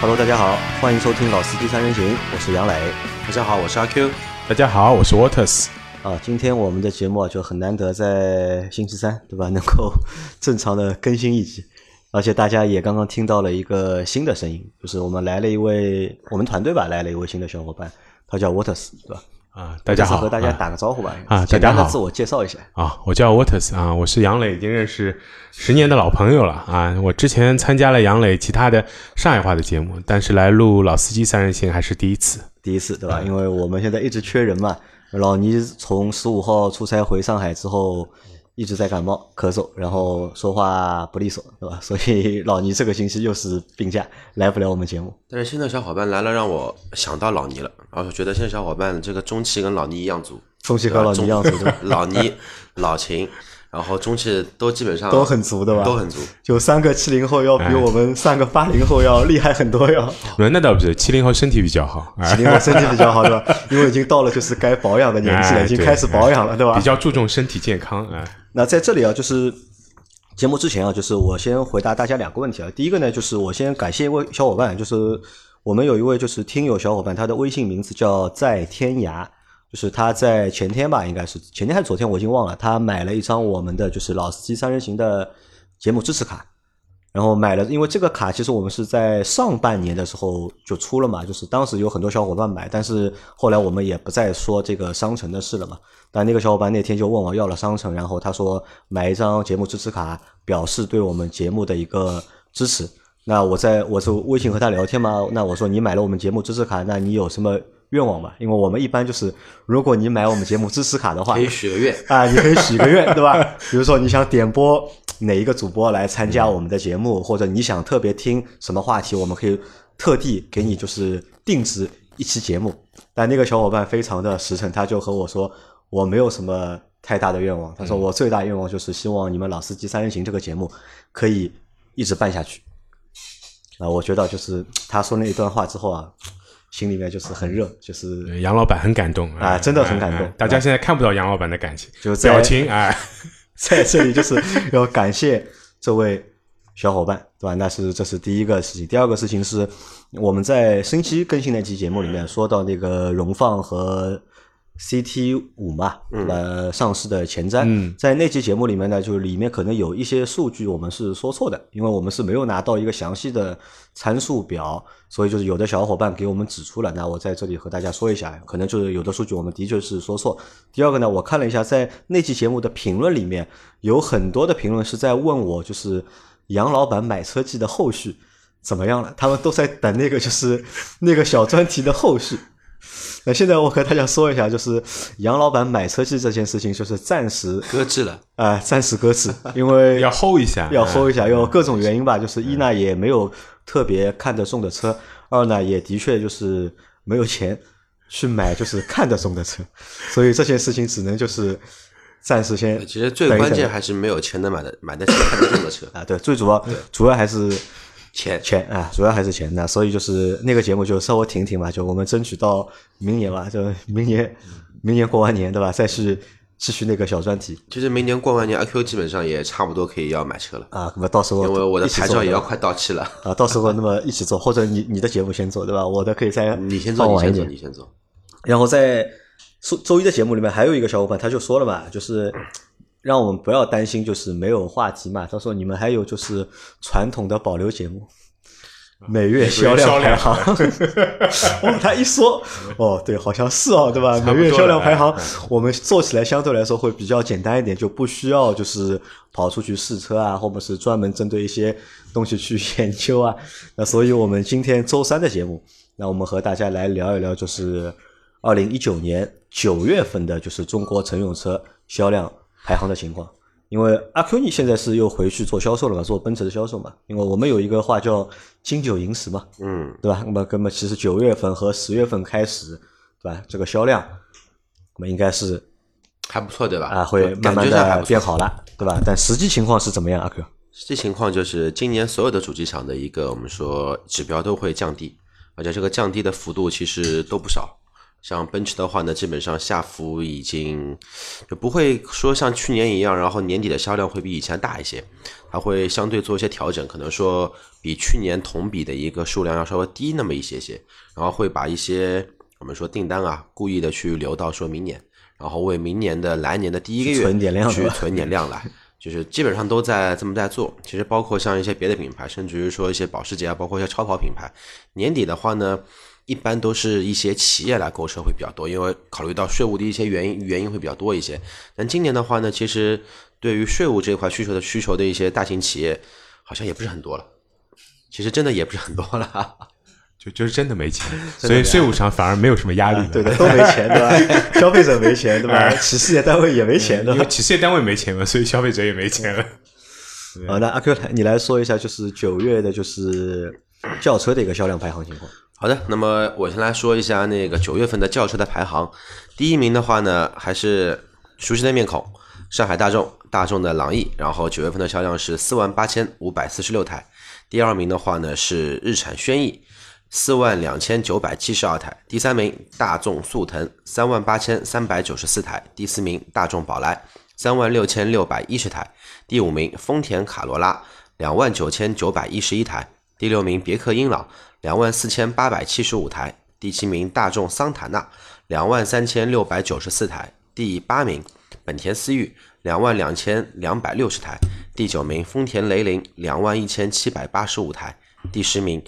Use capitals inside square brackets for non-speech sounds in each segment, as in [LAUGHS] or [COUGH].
Hello，大家好，欢迎收听《老司机三人行》，我是杨磊。大家好，我是阿 Q。大家好，我是 Waters。啊，今天我们的节目啊，就很难得在星期三，对吧？能够正常的更新一集，而且大家也刚刚听到了一个新的声音，就是我们来了一位我们团队吧，来了一位新的小伙伴，他叫 Waters，对吧？啊，大家好，和大家打个招呼吧。啊，大家好，自我介绍一下。啊，我叫 Waters 啊，我是杨磊，已经认识十年的老朋友了啊。我之前参加了杨磊其他的上海话的节目，但是来录老司机三人行还是第一次，第一次对吧？因为我们现在一直缺人嘛。老倪从十五号出差回上海之后，一直在感冒咳嗽，然后说话不利索，对吧？所以 [LAUGHS] 老倪这个星期又是病假，来不了我们节目。但是新的小伙伴来了，让我想到老倪了，然后觉得现在小伙伴这个中气跟老倪一样足，中气和老倪一样足，[LAUGHS] 老倪老秦。然后中气都基本上都很足的吧？都很足，就三个七零后要比我们三个八零后要厉害很多呀。[LAUGHS] 那倒不是，七零后身体比较好，七零后身体比较好，对吧？因为已经到了就是该保养的年纪了，已经开始保养了，对吧？比较注重身体健康啊。那在这里啊，就是节目之前啊，就是我先回答大家两个问题啊。第一个呢，就是我先感谢一位小伙伴，就是我们有一位就是听友小伙伴，他的微信名字叫在天涯。就是他在前天吧，应该是前天还是昨天，我已经忘了。他买了一张我们的就是老司机三人行的节目支持卡，然后买了，因为这个卡其实我们是在上半年的时候就出了嘛，就是当时有很多小伙伴买，但是后来我们也不再说这个商城的事了嘛。但那个小伙伴那天就问我要了商城，然后他说买一张节目支持卡，表示对我们节目的一个支持。那我在我是微信和他聊天嘛，那我说你买了我们节目支持卡，那你有什么？愿望吧，因为我们一般就是，如果你买我们节目支持卡的话，可以许个愿啊，你可以许个愿，对吧？比如说你想点播哪一个主播来参加我们的节目，或者你想特别听什么话题，我们可以特地给你就是定制一期节目。但那个小伙伴非常的实诚，他就和我说，我没有什么太大的愿望，他说我最大愿望就是希望你们老司机三人行这个节目可以一直办下去。啊，我觉得就是他说那一段话之后啊。心里面就是很热，就是杨老板很感动啊，真的很感动。大家现在看不到杨老板的感情，就表情啊，[LAUGHS] 在这里就是要感谢这位小伙伴，对吧？那是这是第一个事情。第二个事情是我们在星期更新那期节目里面说到那个荣放和。CT 五嘛，呃，上市的前瞻，在那期节目里面呢，就是里面可能有一些数据我们是说错的，因为我们是没有拿到一个详细的参数表，所以就是有的小伙伴给我们指出了，那我在这里和大家说一下，可能就是有的数据我们的确是说错。第二个呢，我看了一下，在那期节目的评论里面，有很多的评论是在问我，就是杨老板买车记的后续怎么样了？他们都在等那个就是那个小专题的后续。[LAUGHS] 那现在我和大家说一下，就是杨老板买车记这件事情，就是暂时搁置了啊，暂时搁置，因为 [LAUGHS] 要 hold 一下，要 hold 一下，有各种原因吧。就是一呢，也没有特别看得中的车；二呢，也的确就是没有钱去买就是看得中的车，所以这件事情只能就是暂时先。其实最关键还是没有钱能买的买得起看得中的车 [LAUGHS] 啊。对，最主要主要还是。钱钱啊，主要还是钱那，所以就是那个节目就稍微停停吧，就我们争取到明年吧，就明年明年过完年对吧，再去继续那个小专题。其实明年过完年，阿 Q 基本上也差不多可以要买车了啊，那么到时候因为我的牌照也要快到期了啊，到时候那么一起做，或者你你的节目先做对吧？我的可以再 [LAUGHS] 你先做，你先做，你先做。然后在周周一的节目里面，还有一个小伙伴他就说了嘛，就是让我们不要担心，就是没有话题嘛。他说你们还有就是传统的保留节目。每月销量排行，[LAUGHS] 哦，他一说，哦，对，好像是哦，对吧？[LAUGHS] 每月销量排行，我们做起来相对来说会比较简单一点，就不需要就是跑出去试车啊，或者是专门针对一些东西去研究啊。[LAUGHS] 那所以我们今天周三的节目，那我们和大家来聊一聊，就是二零一九年九月份的，就是中国乘用车销量排行的情况。因为阿 Q 你现在是又回去做销售了嘛，做奔驰的销售嘛。因为我们有一个话叫“金九银十”嘛，嗯，对吧？那么，那么其实九月份和十月份开始，对吧？这个销量，那么应该是还不错，对吧？啊，会慢慢的变好了，对吧？但实际情况是怎么样，阿 Q？实际情况就是今年所有的主机厂的一个我们说指标都会降低，而且这个降低的幅度其实都不少。像奔驰的话呢，基本上下浮已经就不会说像去年一样，然后年底的销量会比以前大一些，它会相对做一些调整，可能说比去年同比的一个数量要稍微低那么一些些，然后会把一些我们说订单啊，故意的去留到说明年，然后为明年的来年的第一个月存点量去存点量来。就是基本上都在这么在做，其实包括像一些别的品牌，甚至于说一些保时捷啊，包括一些超跑品牌，年底的话呢，一般都是一些企业来购车会比较多，因为考虑到税务的一些原因原因会比较多一些。但今年的话呢，其实对于税务这块需求的需求的一些大型企业，好像也不是很多了。其实真的也不是很多了。[LAUGHS] 就就是真的没钱，所以税务上反而没有什么压力。对的，[LAUGHS] 都没钱，对吧？[LAUGHS] 消费者没钱，对吧？企事业单位也没钱，对吧？企事业单位没钱嘛，所以消费者也没钱了。好，那阿 Q 来，你来说一下，就是九月的，就是轿车的一个销量排行情况。好的，那么我先来说一下那个九月份的轿车的排行。第一名的话呢，还是熟悉的面孔，上海大众，大众的朗逸，然后九月份的销量是四万八千五百四十六台。第二名的话呢是日产轩逸。四万两千九百七十二台，第三名大众速腾三万八千三百九十四台，第四名大众宝来三万六千六百一十台，第五名丰田卡罗拉两万九千九百一十一台，第六名别克英朗两万四千八百七十五台，第七名大众桑塔纳两万三千六百九十四台，第八名本田思域两万两千两百六十台，第九名丰田雷凌两万一千七百八十五台，第十名。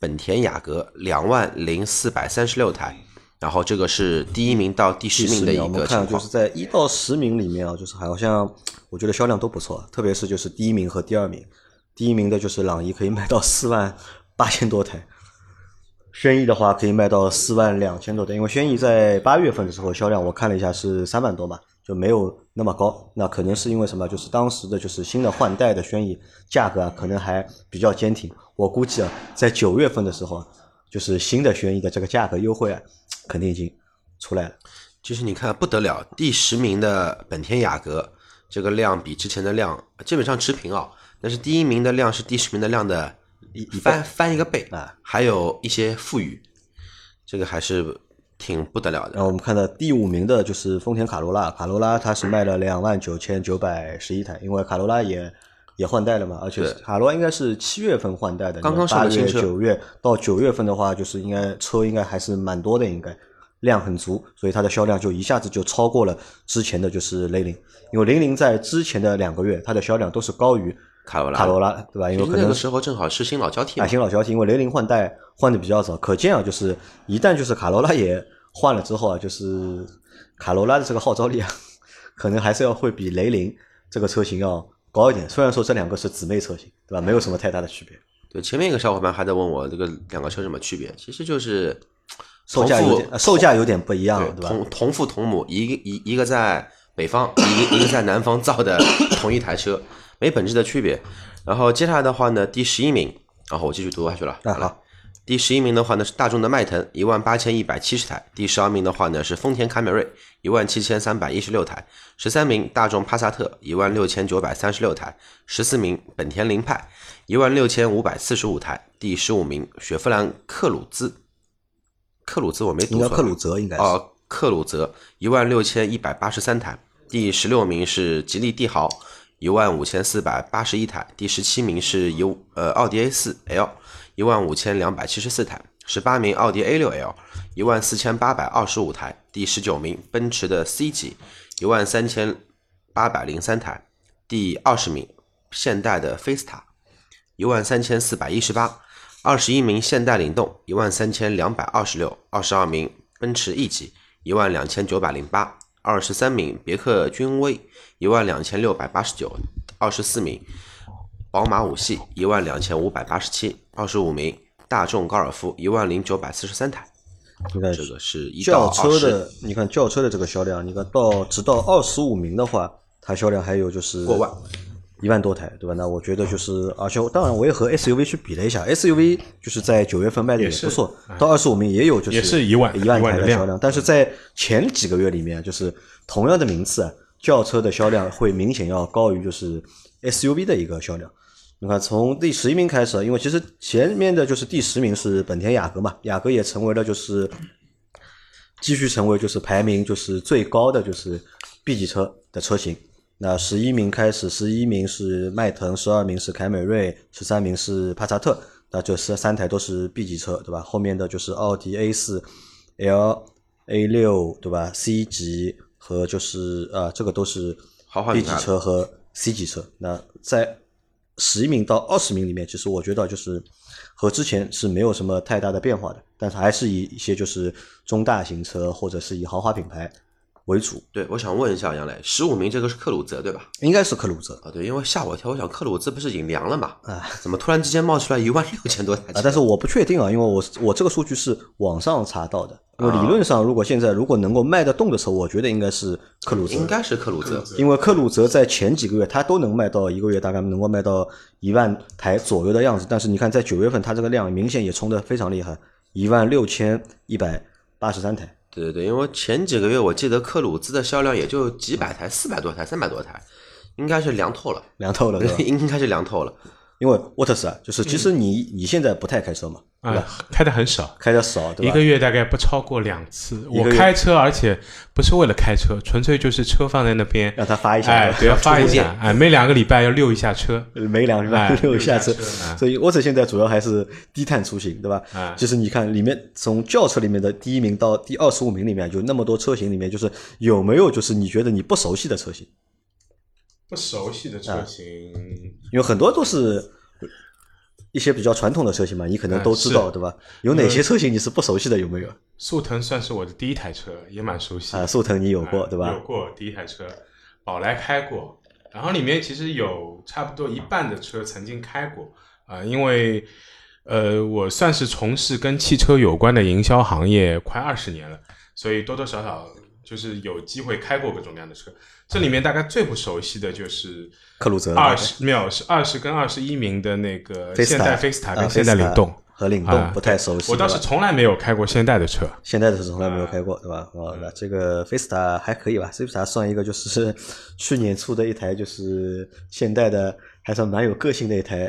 本田雅阁两万零四百三十六台，然后这个是第一名到第十名的一个情况。就是在一到十名里面啊，就是好像我觉得销量都不错，特别是就是第一名和第二名。第一名的就是朗逸，可以卖到四万八千多台；轩逸的话可以卖到四万两千多台。因为轩逸在八月份的时候销量我看了一下是三万多嘛。就没有那么高，那可能是因为什么？就是当时的就是新的换代的轩逸价格，可能还比较坚挺。我估计啊，在九月份的时候，就是新的轩逸的这个价格优惠啊，肯定已经出来了。其实你看不得了，第十名的本田雅阁，这个量比之前的量基本上持平啊，但是第一名的量是第十名的量的一翻翻一个倍。啊，还有一些富余，这个还是。挺不得了的。然后我们看到第五名的就是丰田卡罗拉，卡罗拉它是卖了两万九千九百十一台，因为卡罗拉也也换代了嘛，而且卡罗拉应该是七月份换代的，刚刚上月九月到九月份的话，就是应该车应该还是蛮多的，应该。量很足，所以它的销量就一下子就超过了之前的就是雷凌，因为雷凌在之前的两个月它的销量都是高于卡罗拉，卡罗拉对吧？因为可能那个时候正好是新老交替，新老交替，因为雷凌换代换的比较早，可见啊，就是一旦就是卡罗拉也。换了之后啊，就是卡罗拉的这个号召力啊，[LAUGHS] 可能还是要会比雷凌这个车型要高一点。虽然说这两个是姊妹车型，对吧？没有什么太大的区别。对，前面一个小伙伴还在问我这个两个车什么区别，其实就是售价有点售价有点不一样，对吧？同同父同母，一个一一个在北方，一个一个在南方造的同一台车，没本质的区别。然后接下来的话呢，第十一名，然后我继续读下去了。好。第十一名的话呢是大众的迈腾，一万八千一百七十台；第十二名的话呢是丰田凯美瑞，一万七千三百一十六台；十三名大众帕萨特，一万六千九百三十六台；十四名本田凌派，一万六千五百四十五台；第十五名雪佛兰克鲁兹，克鲁兹我没读错，克鲁泽应该是。哦，克鲁泽一万六千一百八十三台；第十六名是吉利帝豪，一万五千四百八十一台；第十七名是由呃奥迪 A 四 L。一万五千两百七十四台，十八名奥迪 A 六 L，一万四千八百二十五台，第十九名奔驰的 C 级，一万三千八百零三台，第二十名现代的菲斯塔，一万三千四百一十八，二十一名现代领动，一万三千两百二十六，二十二名奔驰 E 级，一万两千九百零八，二十三名别克君威，一万两千六百八十九，二十四名。宝马五系一万两千五百八十七，二十五名；大众高尔夫一万零九百四十三台。你看这个是一轿车的，你看轿车的这个销量，你看到直到二十五名的话，它销量还有就是过万，一万多台，对吧？那我觉得就是，而且当然我也和 SUV 去比了一下，SUV 就是在九月份卖的也不错，到二十五名也有就是也是一万一万台的销量，但是在前几个月里面，就是同样的名次，轿车的销量会明显要高于就是 SUV 的一个销量。你看，从第十一名开始，因为其实前面的就是第十名是本田雅阁嘛，雅阁也成为了就是继续成为就是排名就是最高的就是 B 级车的车型。那十一名开始，十一名是迈腾，十二名是凯美瑞，十三名是帕萨特，那这十三台都是 B 级车，对吧？后面的就是奥迪 A 四、L、A 六，对吧？C 级和就是啊，这个都是 B 级车和 C 级车。那在十一名到二十名里面，其实我觉得就是和之前是没有什么太大的变化的，但是还是以一些就是中大型车或者是以豪华品牌为主，对，我想问一下杨磊，十五名这个是克鲁泽对吧？应该是克鲁泽啊，对，因为吓我一跳，我想克鲁兹不是已经凉了嘛？啊怎么突然之间冒出来一万六千多台车？啊，但是我不确定啊，因为我我这个数据是网上查到的，因为理论上如果现在如果能够卖得动的车，我觉得应该是克鲁泽，应该是克鲁泽。因为克鲁泽在前几个月它都能卖到一个月大概能够卖到一万台左右的样子，但是你看在九月份它这个量明显也冲得非常厉害，一万六千一百八十三台。对对对，因为前几个月我记得克鲁兹的销量也就几百台，四百多台，三百多台，应该是凉透了，凉透了，[LAUGHS] 对？应该是凉透了。因为沃特斯啊，就是其实你你现在不太开车嘛，对吧？啊，开的很少，开的少，对吧？一个月大概不超过两次。我开车，而且不是为了开车，纯粹就是车放在那边，让它发一下，哎，对，要发一下，哎，每两个礼拜要溜一下车，每两哎万六下车溜一下车，所以沃特现在主要还是低碳出行，对吧？哎就是你看里面从轿车里面的第一名到第二十五名里面，有那么多车型里面，就是有没有就是你觉得你不熟悉的车型？不熟悉的车型，因为很多都是一些比较传统的车型嘛，你可能都知道，对吧？有哪些车型你是不熟悉的？有没有？速腾算是我的第一台车，也蛮熟悉的啊，速腾你有过，哎对吧有？过第一台车，宝来开过，然后里面其实有差不多一半的车曾经开过啊、因为呃，我算是从事跟汽车有关的营销行业快二十年了，所以多多少少就是有机会开过各种各样的车。这里面大概最不熟悉的就是克鲁泽二十没有是二十跟二十一名的那个现代菲斯塔啊跟现代领动。和领啊动不太熟悉，我倒是从来没有开过现代的车，现代的车从来没有开过，对吧？哦，那这个菲斯塔还可以吧？菲斯塔算一个就是 [LAUGHS] 去年出的一台，就是现代的，还算蛮有个性的一台，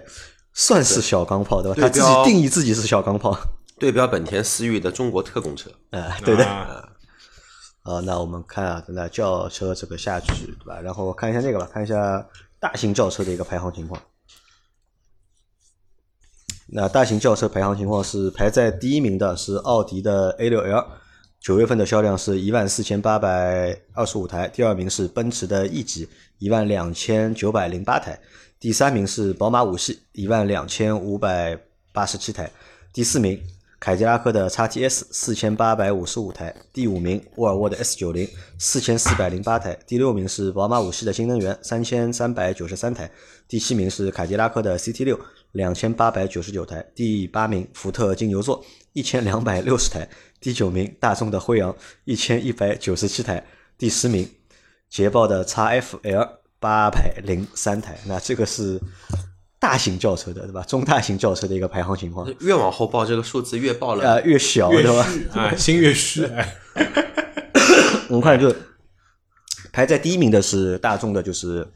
算是小钢炮，对吧？对他自己定义自己是小钢炮，对标本田思域的中国特供车，啊，对的。啊啊，那我们看啊，那轿车这个下去，对吧？然后看一下那个吧，看一下大型轿车的一个排行情况。那大型轿车排行情况是排在第一名的是奥迪的 A6L，九月份的销量是一万四千八百二十五台，第二名是奔驰的 E 级一万两千九百零八台，第三名是宝马五系一万两千五百八十七台，第四名凯迪拉克的 XTS 四千八百五十五台，第五名沃尔沃的 S 九零四千四百零八台，第六名是宝马五系的新能源三千三百九十三台，第七名是凯迪拉克的 CT 六两千八百九十九台，第八名福特金牛座一千两百六十台，第九名大众的辉昂一千一百九十七台，第十名捷豹的 XFL 八百零三台。那这个是大型轿车的对吧？中大型轿车的一个排行情况。越往后报这个数字越报了。呃，越小越对吧？啊，心越虚，哎，[LAUGHS] 我们看就排在第一名的是大众的，就是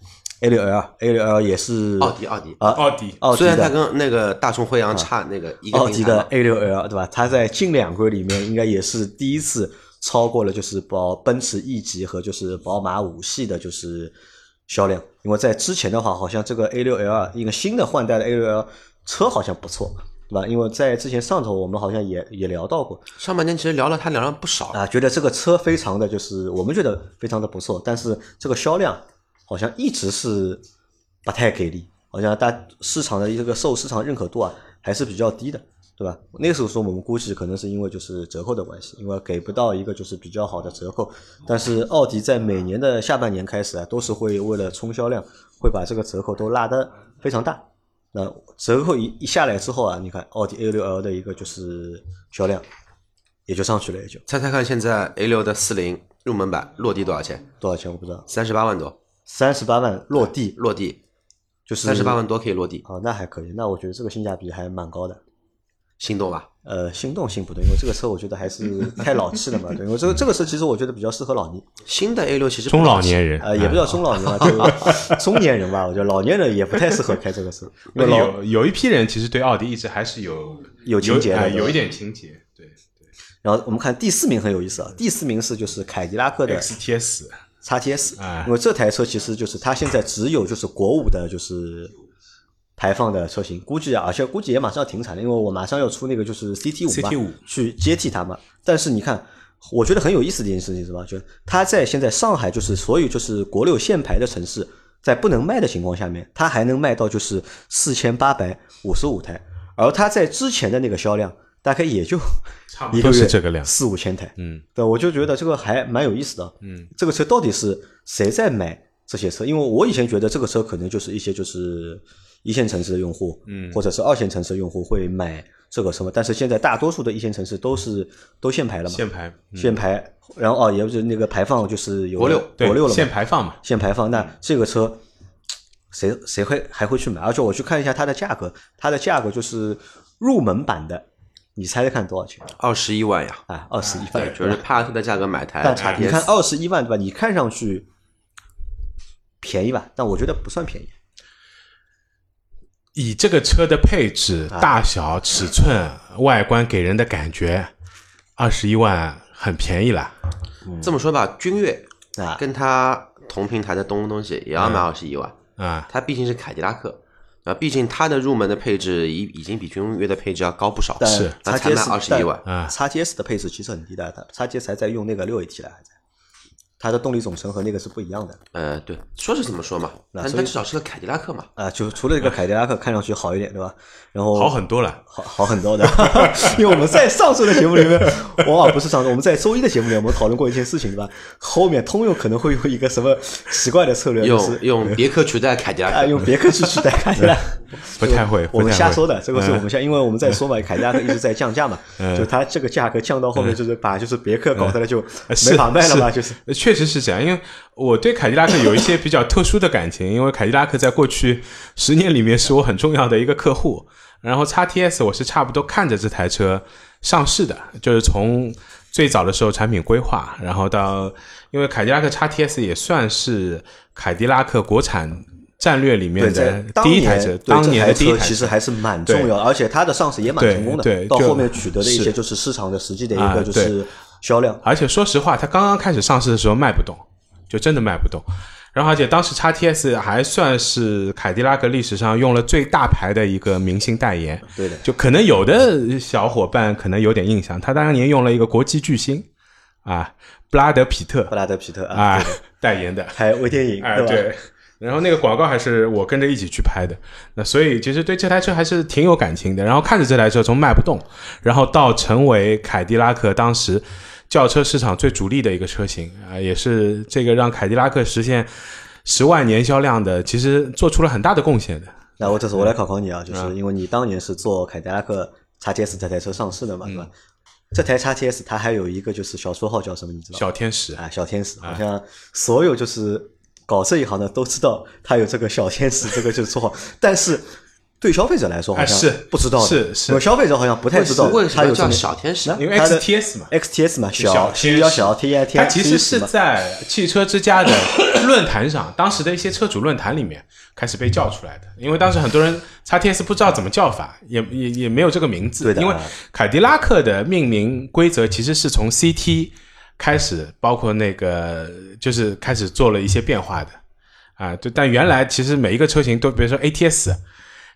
A 六 L，A 六 L 也是奥迪，奥迪，啊奥迪奥迪虽然它跟那个大众辉昂差那个一个奥迪的 A 六 L 对吧？它在近两个月里面应该也是第一次超过了就是宝奔驰 E 级和就是宝马五系的就是销量，因为在之前的话，好像这个 A6L 一个新的换代的 A6L 车好像不错。对吧？因为在之前上头我们好像也也聊到过上半年其实聊了它聊了不少，啊，觉得这个车非常的就是我们觉得非常的不错，但是这个销量好像一直是不太给力，好像大市场的一个受市场认可度啊还是比较低的，对吧？那个时候说我们估计可能是因为就是折扣的关系，因为给不到一个就是比较好的折扣。但是奥迪在每年的下半年开始啊，都是会为了冲销量，会把这个折扣都拉得非常大。那折扣一一下来之后啊，你看奥迪 A 六 L 的一个就是销量也就上去了，也就猜猜看现在 A 六的四零入门版落地多少钱？多少钱我不知道，三十八万多，三十八万落地落地就是三十八万多可以落地，啊，那还可以，那我觉得这个性价比还蛮高的。心动吧？呃，心动心不对，因为这个车我觉得还是 [LAUGHS] 太老气了嘛。对，因为这个这个车其实我觉得比较适合老年，新的 A 六其实中老年人，呃，也不叫中老年吧，[LAUGHS] 就中年人吧。我觉得老年人也不太适合开这个车，因为老有有一批人其实对奥迪一直还是有有情节的有一点情节，对对，然后我们看第四名很有意思啊，第四名是就是凯迪拉克的 XTS XTS，啊因为这台车其实就是它现在只有就是国五的就是排放的车型，估计啊，而且估计也马上要停产了，因为我马上要出那个就是 CT 五嘛 CT5 去接替它嘛。但是你看，我觉得很有意思的一件事情是吧？就它在现在上海就是所有就是国六限牌的城市，在不能卖的情况下面，它还能卖到就是四千八百五十五台，而它在之前的那个销量大概也就差不多一个月是这个量四五千台。嗯，对，我就觉得这个还蛮有意思的。嗯，这个车到底是谁在买这些车？因为我以前觉得这个车可能就是一些就是一线城市的用户，嗯或者是二线城市的用户会买这个车嘛。但是现在大多数的一线城市都是都限牌了嘛，限牌，嗯限牌，然后哦，也就是那个排放就是有国六对国六了嘛，限排放嘛，限排放，那这个车谁谁会还会去买？而且我去看一下它的价格，它的价格就是入门版的，你猜猜看多少钱？二十一万呀，啊，二十一对，万，就是帕萨特的价格买台但叉你看二十一万对吧？你看上去便宜吧，但我觉得不算便宜。以这个车的配置、啊。大小、尺寸、外观给人的感觉，二十一万很便宜了。这么说吧，君越啊。跟它同平台的东东西也要卖二十一万，啊，它毕竟是凯迪拉克。啊，毕竟它的入门的配置已已经比君越的配置要高不少，是。那才卖 XGS 21万。啊叉 GS 的配置其实很低的，它叉 GS 还在用那个六 AT 的，还在，它的动力总成和那个是不一样的呃，对，说是这么说嘛，但那所以它至少是个凯迪拉克嘛，啊。就除了这个凯迪拉克看上去好一点，对吧？然后好很多了。好好很多的，[LAUGHS] 因为我们在上周的节目里面，往往不是上周，我们在周一的节目里面，我们讨论过一件事情，对吧？后面通用可能会有一个什么奇怪的策略，就是用用别克取代凯迪拉啊，克，用别克去取代凯迪拉克。[LAUGHS] 不太会我们瞎说的，这个是我嗯们瞎，因为我们在说嘛，凯迪拉克一直在降价嘛，就它这个价格降到后面，就是把就是别克搞得来就没法卖了嘛，就是呃确实是这样，因为我对凯迪拉克有一些比较特殊的感情，[LAUGHS] 因为凯迪拉克在过去十年里面是我很重要的一个客户。然后 x T S 我是差不多看着这台车上市的，就是从最早的时候产品规划，然后到因为凯迪拉克 x T S 也算是凯迪拉克国产战略里面的第一台车，当年的第一台车车其实还是蛮重要，而且它的上市也蛮成功的到后面取得的一些就是市场的实际的一啊个就是销量。而且说实话，它刚刚开始上市的时候卖不动，就真的卖不动。然后，而且当时 x T S 还算是凯迪拉克历史上用了最大牌的一个明星代言，对的，就可能有的小伙伴可能有点印象，他当年用了一个国际巨星啊，布拉德皮特布拉德皮特啊，啊代言的，拍微电影啊，对吧？对。然后那个广告还是我跟着一起去拍的，那所以其实对这台车还是挺有感情的。然后看着这台车从卖不动，然后到成为凯迪拉克当时轿车市场最主力的一个车型啊、也是这个让凯迪拉克实现十万年销量的，其实做出了很大的贡献的。那我这次我来考考你啊，就是因为你当年是做凯迪拉克 x T S 这台车上市的嘛，对吧？这台 x T S 它还有一个就是小绰号叫什么，你知道吗？小天使，啊，小天使，好像所有就是搞这一行的都知道他有这个小天使这个就是绰号，但是对消费者来说好像哎是不知道的，是是。消费者好像不太知道为什么叫它有这么小天使？因为 XTS 嘛。XTS 嘛，小小天使。比较小 T I T 它其实是在汽车之家的论坛上，当时的一些车主论坛里面开始被叫出来的。因为当时很多人 x T S 不知道怎么叫法，也也也没有这个名字。因为对的。啊凯迪拉克的命名规则其实是从 C T 开始，包括那个就是开始做了一些变化的。啊。就但原来其实每一个车型都，比如说 A T S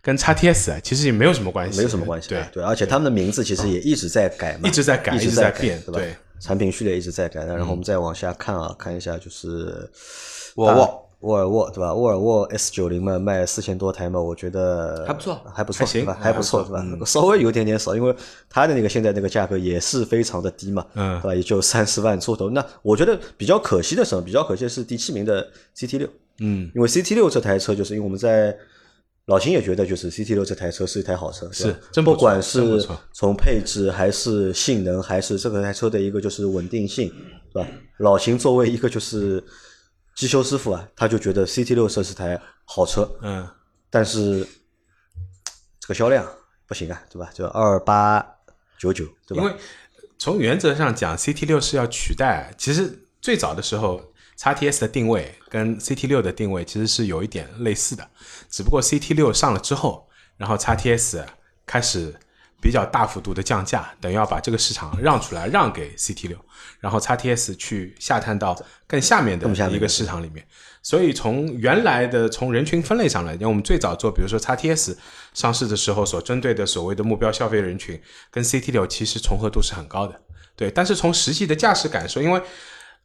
跟 x T S 其实也没有什么关系，没有什么关系，对。啊，对，而且他们的名字其实也一直在改嘛，一直在改一一直在变对吧？产品序列一直在改，然后我们再往下看啊，看一下就是沃尔沃。啊沃尔沃对吧？沃尔沃 S 九零嘛，卖四千多台嘛，我觉得还不错还不错，还行对吧？还不错，还不对吧？稍微有点点少，因为它的那个现在那个价格也是非常的低嘛，嗯对吧？也就三十万出头。那我觉得比较可惜的是什么？比较可惜的是第七名的 CT 六，嗯，因为 CT 六这台车，就是因为我们在老秦也觉得，就是 CT 六这台车是一台好车，是真不不管是从配置还是性能，还是这个台车的一个就是稳定性，对吧？老秦作为一个就是机修师傅啊，他就觉得 CT 六是台好车，嗯，但是这个销量不行啊，对吧？就二八九九，对吧？因为从原则上讲，CT 六是要取代，其实最早的时候，x T S 的定位跟 CT 六的定位其实是有一点类似的，只不过 CT 六上了之后，然后 x T S 开始比较大幅度的降价，等于要把这个市场让出来，让给 CT 六，然后 XTS 去下探到更下面的一个市场里面。所以从原来的从人群分类上来讲，我们最早做，比如说 XTS 上市的时候所针对的所谓的目标消费人群，跟 CT 六其实重合度是很高的。对，但是从实际的驾驶感受，因为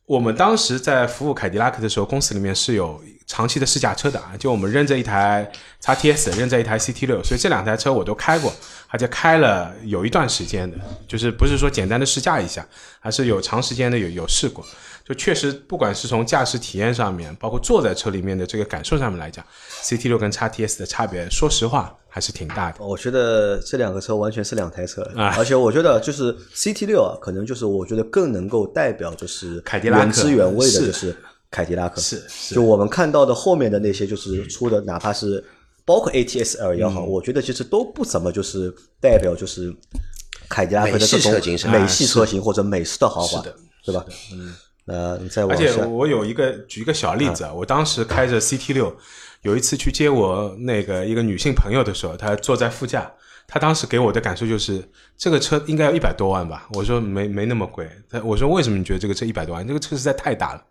我们当时在服务凯迪拉克的时候，公司里面是有长期的试驾车的啊，就我们扔着一台 XTS，扔着一台 CT 六，所以这两台车我都开过，而且开了有一段时间的，就是不是说简单的试驾一下，还是有长时间的有有试过。就确实，不管是从驾驶体验上面，包括坐在车里面的这个感受上面来讲，CT 六跟 XTS 的差别，说实话还是挺大的。我觉得这两个车完全是两台车，啊而且我觉得就是 CT 六啊，可能就是我觉得更能够代表就是凯迪拉克原汁原味的，是就是凯迪拉克。是是就我们看到的后面的那些就是出的，哪怕是包括 ATS-L 也好，嗯我觉得其实都不怎么就是代表就是凯迪拉克的这种美系车型或者美式的豪华，是吧？嗯，那你再往而且，我有一个举一个小例子啊，我当时开着 CT 六，有一次去接我那个一个女性朋友的时候，她坐在副驾，她当时给我的感受就是这个车应该要一百多万吧？我说没没那么贵，她我说为什么你觉得这个车一百多万？这个车实在太大了。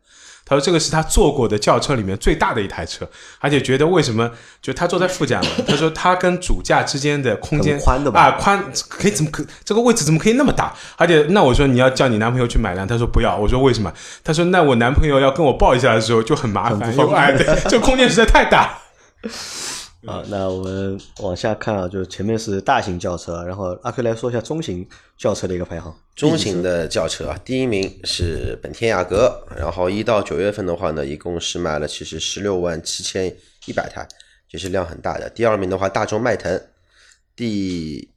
他说这个是他坐过的轿车里面最大的一台车，而且觉得为什么就他坐在副驾嘛？他说他跟主驾之间的空间宽的吧啊，宽可以怎么可这个位置怎么可以那么大？而且那我说你要叫你男朋友去买辆，他说不要。我说为什么？他说那我男朋友要跟我抱一下的时候就很麻烦，哎对，这空间实在太大。啊，那我们往下看啊，就是前面是大型轿车，然后阿 Q 来说一下中型轿车的一个排行。中型的轿车啊，第一名是本田雅阁，然后一到九月份的话呢，一共是卖了其实十六万七千一百台，这是量很大的。第二名的话，大众迈腾，第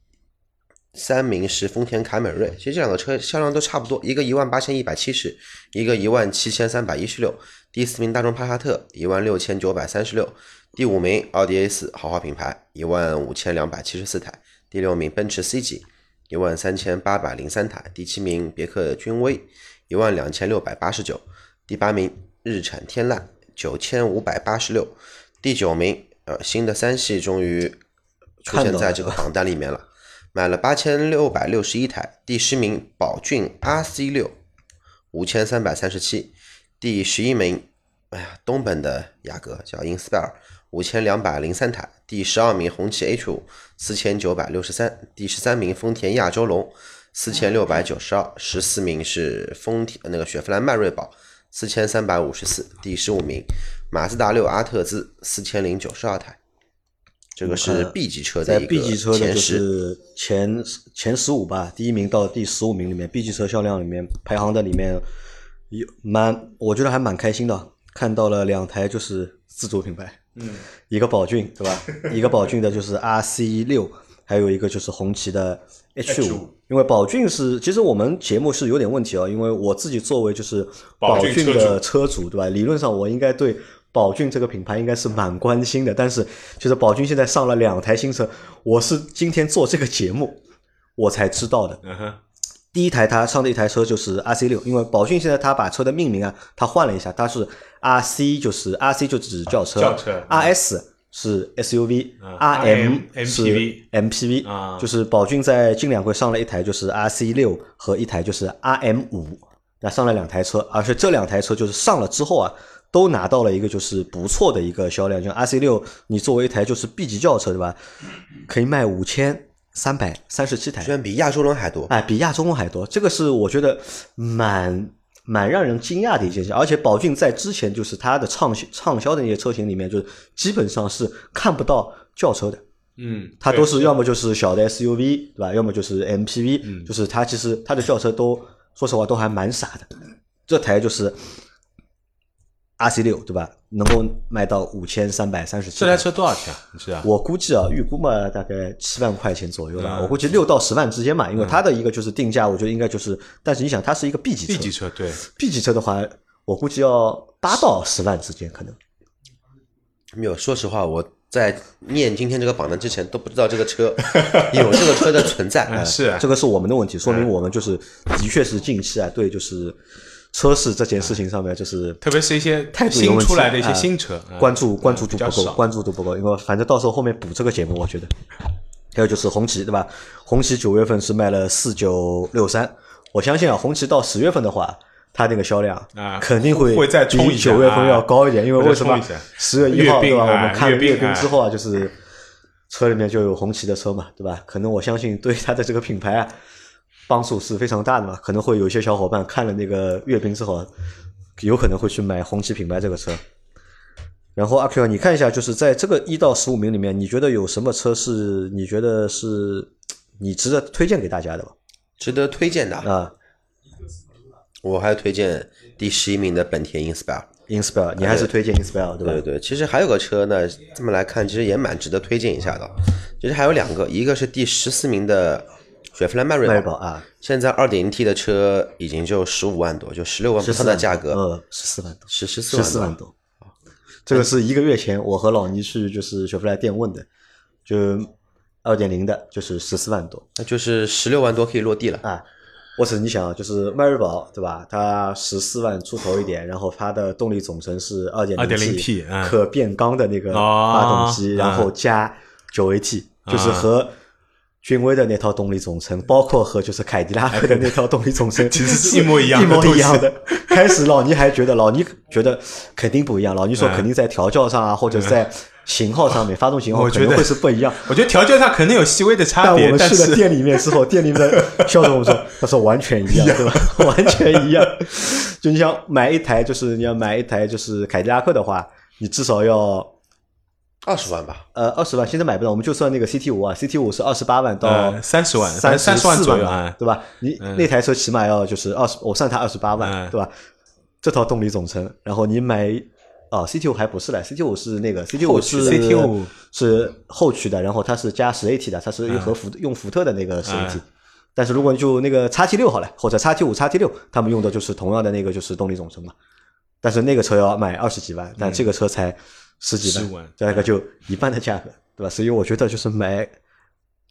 三名是丰田凯美瑞，其实这两个车销量都差不多，一个一万八千一百七十，一个一万七千三百一十六。第四名大众帕萨特一万六千九百三十六，第五名奥迪 A 四豪华品牌一万五千两百七十四台，第六名奔驰 C 级一万三千八百零三台，第七名别克君威一万两千六百八十九，第八名日产天籁九千五百八十六，第九名呃新的三系终于出现在这个榜单里面了，买了八千六百六十一台，第十名宝骏 RC 六五千三百三十七，第十一名哎呀东本的雅阁叫 Inspire 五千两百零三台，第十二名红旗 H 五四千九百六十三，第十三名丰田亚洲龙四千六百九十二，十四名是丰田那个雪佛兰迈锐宝四千三百五十四，第十五名马自达六阿特兹四千零九十二台，这个是 B 级车的在一 B 级车的就个前十。是前前十五吧，第一名到第十五名里面，B 级车销量里面排行的里面有蛮，我觉得还蛮开心的，看到了两台就是自主品牌，嗯，一个宝骏对吧？一个宝骏的就是 RC 六，还有一个就是红旗的 H 五。因为宝骏是，其实我们节目是有点问题啊，因为我自己作为就是宝宝骏的车主，对吧？理论上我应该对宝骏这个品牌应该是蛮关心的，但是就是宝骏现在上了两台新车，我是今天做这个节目我才知道的。第一台它上的一台车就是 RC 六，因为宝骏现在它把车的命名啊，它换了一下，它是 RC 就是 RC 就指轿车轿车，RS 是 SUV，嗯 RM RM 是 MPV，啊。就是宝骏在近两会上了一台就是 RC 六和一台就是 RM 五，那上了两台车，而且这两台车就是上了之后啊，都拿到了一个就是不错的一个销量，就 RC 六你作为一台就是 B 级轿车对吧，可以卖五千三百三十七台。居，然比亚洲龙还多，哎，比亚洲龙还多，这个是我觉得蛮蛮让人惊讶的一件事。而且宝骏在之前就是它的畅销畅销的那些车型里面，就是基本上是看不到轿车的，嗯，它都是要么就是小的 SUV 对吧，要么就是 MPV，、嗯。就是它其实它的轿车都说实话都还蛮傻的。这台就是 RC 六对吧，能够卖到五千三百三十七这台车多少钱？你知道？我估计啊，预估嘛，大概七万块钱左右吧。嗯我估计六到十万之间嘛，因为它的一个就是定价，我觉得应该就是，但是你想，它是一个 B 级车 B 级车对，，B 级车的话，我估计要八到十万之间可能。没有，说实话，我在念今天这个榜单之前都不知道这个车 [LAUGHS] 有这个车的存在。嗯 [LAUGHS] 是啊这个是我们的问题，说明我们就是的确是近期啊，对就是车市这件事情上面就是特别是一些态度新出来的一些哎新车，嗯关注关注度不够，关注度不够，因为反正到时候后面补这个节目，我觉得还有就是红旗，对吧？红旗九月份是卖了四九六三，我相信啊，红旗到十月份的话，它那个销量啊肯定会会再冲比一下九月份要高一点，因为为什么？十月一号对吧？我们看了阅兵之后啊，就是车里面就有红旗的车嘛，对吧？可能我相信对它的这个品牌啊，帮助是非常大的嘛。可能会有一些小伙伴看了那个阅兵之后啊，有可能会去买红旗品牌这个车。然后阿 Q，你看一下，就是在这个一到十五名里面，你觉得有什么车是你觉得是你值得推荐给大家的吧？值得推荐的，啊我还推荐第十一名的本田 Inspire。，Inspire，你还是推荐 Inspire 对吧？对对，其实还有个车呢，这么来看，其实也蛮值得推荐一下的。其实还有两个，一个是第十四名的雪佛兰迈锐迈锐宝，宝啊，现在二点零 T 的车已经就十五万多，就十六万不十四万到的价格，呃，十四万多。十十四万万多。多。这个是一个月前我和老倪去就是雪佛兰店问的，就二点零的，就是十四万多那就是十六万多可以落地了。啊。或者你想啊，就是迈锐宝对吧？它十四万出头一点，然后它的动力总成是二点 2.0T 嗯可变缸的那个哦发动机，嗯然后加九 AT，就是和君威的那套动力总成，包括和就是凯迪拉克的那套动力总成，[LAUGHS] 其实是一模一样的 [LAUGHS] 一模一样的。[LAUGHS] 开始老倪还觉得，老倪觉得肯定不一样。老倪说嗯肯定在调教上啊，或者在型号上面，发动型号我觉得可能会是不一样。我觉得调教上可能有细微的差别，但我们但是去了店里面之后，店里面的销售我说，他说完全一样，对吧？完全一样。就你想买一台，就是你要买一台就是凯迪拉克的话，你至少要二十万吧，呃二十万，现在买不到。我们就算那个 CT 五啊，CT 五是二十八万到三十万三三十万四左右啊对吧？你那台车起码要就是二十，我算它二十八万，嗯对吧？这套动力总成，然后你买啊 CT 五还不是嘞，CT 五是那个 CT 五是 CT 五是后驱的，然后它是加十 AT 的，它是和福用福特的那个十 AT。嗯但是如果你就那个叉 T 六好了，或者叉 T 五、叉 T 六，他们用的就是同样的那个就是动力总成嘛。但是那个车要买二十几万，但这个车才十几10万这个就一半的价格，对吧？所以我觉得就是买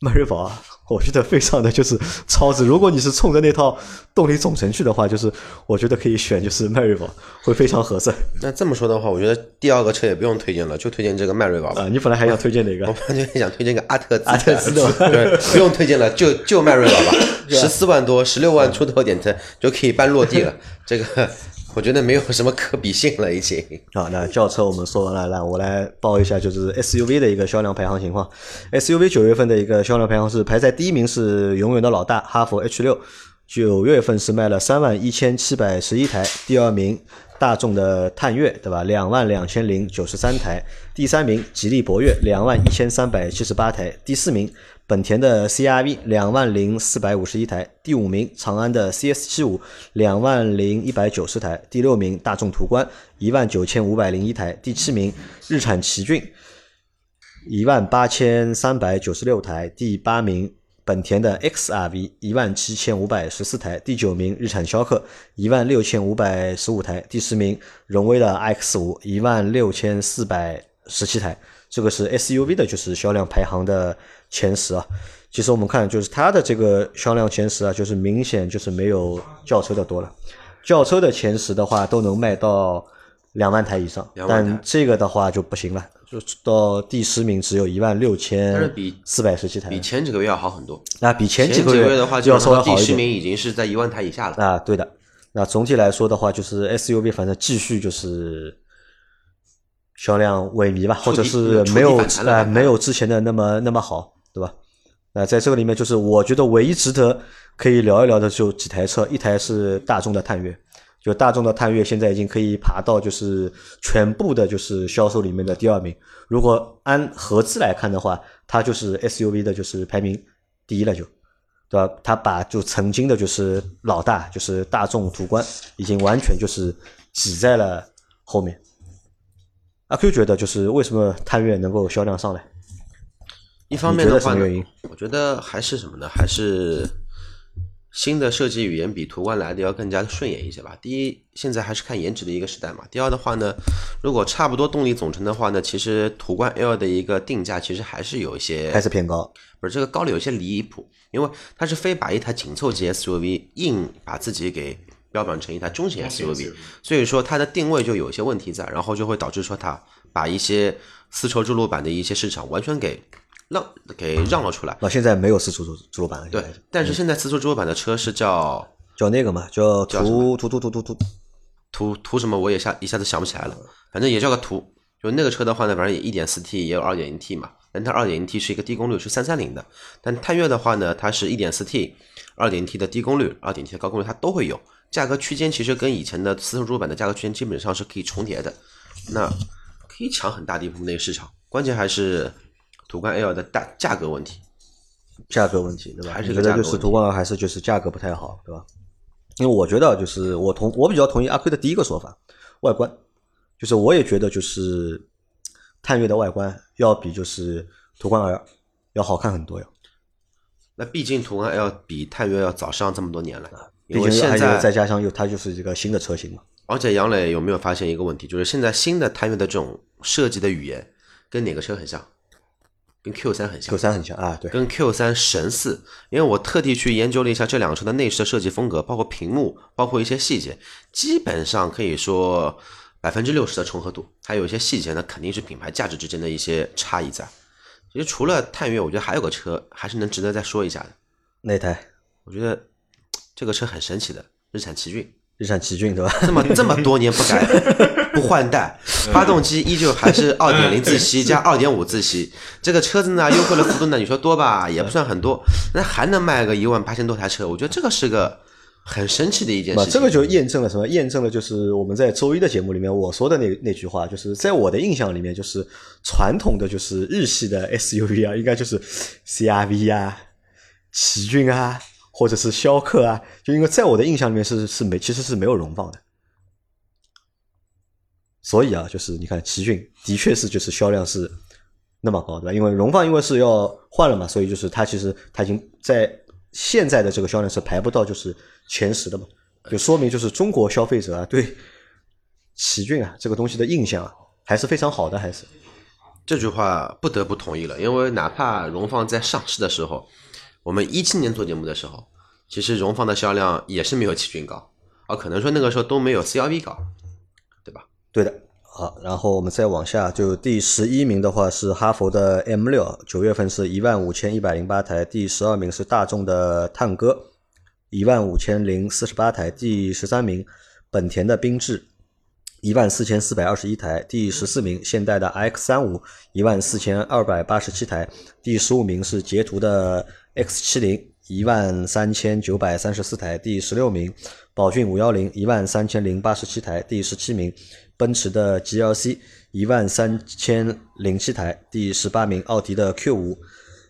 迈锐宝啊，[LAUGHS] 我觉得非常的就是超值。如果你是冲着那套动力总成去的话，就是我觉得可以选就是迈锐宝，会非常合适那这么说的话，我觉得第二个车也不用推荐了，就推荐这个迈锐宝吧。啊。你本来还想推荐哪个 [LAUGHS] 我？本来想推荐个阿特兹，阿特兹的对，[LAUGHS] 不用推荐了，就就迈锐宝吧，十四万多，十六万出头点的就可以搬落地了。这个我觉得没有什么可比性了，已经。好，那轿车我们说完了，那我来报一下就是 SUV 的一个销量排行情况。SUV 九月份的一个销量排行是排在第一名是永远的老大哈弗 H 六，九月份是卖了三万一千七百十一台，第二名大众的探岳对吧？两万两千零九十三台，第三名吉利博越两万一千三百七十八台，第四名本田的 CRV 两万零四百五十一台，第五名长安的 CS 七五两万零一百九十台，第六名大众途观一万九千五百零一台，第七名日产奇骏一万八千三百九十六台，第八名本田的 XRV 一万七千五百十四台，第九名日产逍客一万六千五百十五台，第十名荣威的 X 五一万六千四百十七台。这个是 SUV 的，就是销量排行的前十啊。其实我们看，就是它的这个销量前十啊，就是明显就是没有轿车的多了。轿车的前十的话，都能卖到两万台以上，2万台但这个的话就不行了，就到第十名只有一万六但千四百十七台比，前几个月要好很多。那比前几个月的话，就要稍微好一点。第十名已经是在一万台以下了。啊，对的。那总体来说的话，就是 SUV 反正继续就是销量萎靡吧，或者是没有触底反弹了啊、没有之前的那么那么好？那在这个里面，就是我觉得唯一值得可以聊一聊的就几台车，一台是大众的探岳，就大众的探岳现在已经可以爬到就是全部的就是销售里面的第二名。如果按合资来看的话，它就是 SUV 的就是排名第一了就。对吧？他把就曾经的就是老大，就是大众途观，已经完全就是挤在了后面。阿 Q 觉得就是为什么探岳能够销量上来？一方面的话呢我觉得还是什么呢？还是新的设计语言比途观来的要更加的顺眼一些吧。第一，现在还是看颜值的一个时代嘛。第二的话呢，如果差不多动力总成的话呢，其实途观 L 的一个定价其实还是有一些还是偏高？不是这个高的有些离谱，因为它是非把一台紧凑级 SUV 硬把自己给标榜成一台中型 SUV，所以说它的定位就有一些问题在，然后就会导致说它把一些丝绸之路版的一些市场完全给让给让了出来。那现在没有四速自自主版了，对，但是现在四速自主版的车是叫叫那个嘛，叫图图图图图图，图图什么，我也下一下子想不起来了，反正也叫个图。就那个车的话呢，反正也一点四 T 也有二点零 T 嘛，但它二点零 T 是一个低功率，是三三零的。但探岳的话呢，它是一点四 T、二点零 T 的低功率、二点 T 的高功率，它都会有。价格区间其实跟以前的四速自主版的价格区间基本上是可以重叠的，那可以抢很大的一部分那个市场。关键还是途观 L 的大价格问题。价格问题，对吧？还是你觉得就是途观还是就是价格不太好，对吧？因为我觉得就是我同我比较同意阿奎的第一个说法，外观，就是我也觉得就是探岳的外观要比就是途观 L 要好看很多呀。那毕竟途观 L 比探岳要早上这么多年了，因毕竟现在再加上又它就是一个新的车型嘛，而且杨磊有没有发现一个问题，就是现在新的探岳的这种设计的语言跟哪个车很像？跟 Q 三很像 Q。三很像啊，对，跟 Q 三神似，因为我特地去研究了一下这两个车的内饰的设计风格，包括屏幕，包括一些细节，基本上可以说百分之六十的重合度。还有一些细节呢，肯定是品牌价值之间的一些差异在。其实除了探岳，我觉得还有个车还是能值得再说一下的。那台我觉得这个车很神奇的，日产奇骏，日产奇骏对吧？这么这么多年不改 [LAUGHS] 不换代，发动机依旧还是二点零自吸加二点五自吸。这个车子呢，优惠的幅度呢，你说多吧，也不算很多，那还能卖个一万八千多台车，我觉得这个是个很神奇的一件，事情。这个就验证了什么？验证了就是我们在周一的节目里面我说的那那句话，就是在我的印象里面，就是传统的就是日系的 SUV 啊，应该就是 CRV 啊、奇骏啊，或者是逍客啊，就因为在我的印象里面是是没其实是没有荣放的。所以啊，就是你看奇骏的确是就是销量是那么高，对吧？因为荣放因为是要换了嘛，所以就是它其实它已经在现在的这个销量是排不到就是前十的嘛，就说明就是中国消费者啊对奇骏啊这个东西的印象啊还是非常好的，还是这句话不得不同意了，因为哪怕荣放在上市的时候，我们一七年做节目的时候，其实荣放的销量也是没有奇骏高，啊，可能说那个时候都没有 CRV 高，对？的。好，然后我们再往下，就第十一名的话是哈佛的 M 六，九月份是一万五千一百零八台；第十二名是大众的探歌，一万五千零四十八台；第十三名本田的缤智，一万四千四百二十一台；第十四名现代的 X 三五，一万四千二百八十七台；第十五名是捷途的 X 七零，一万三千九百三十四台；第十六名宝骏五幺零，一万三千零八十七台；第十七名。奔驰的 GLC 一万三千零七台，第十八名；奥迪的 Q 五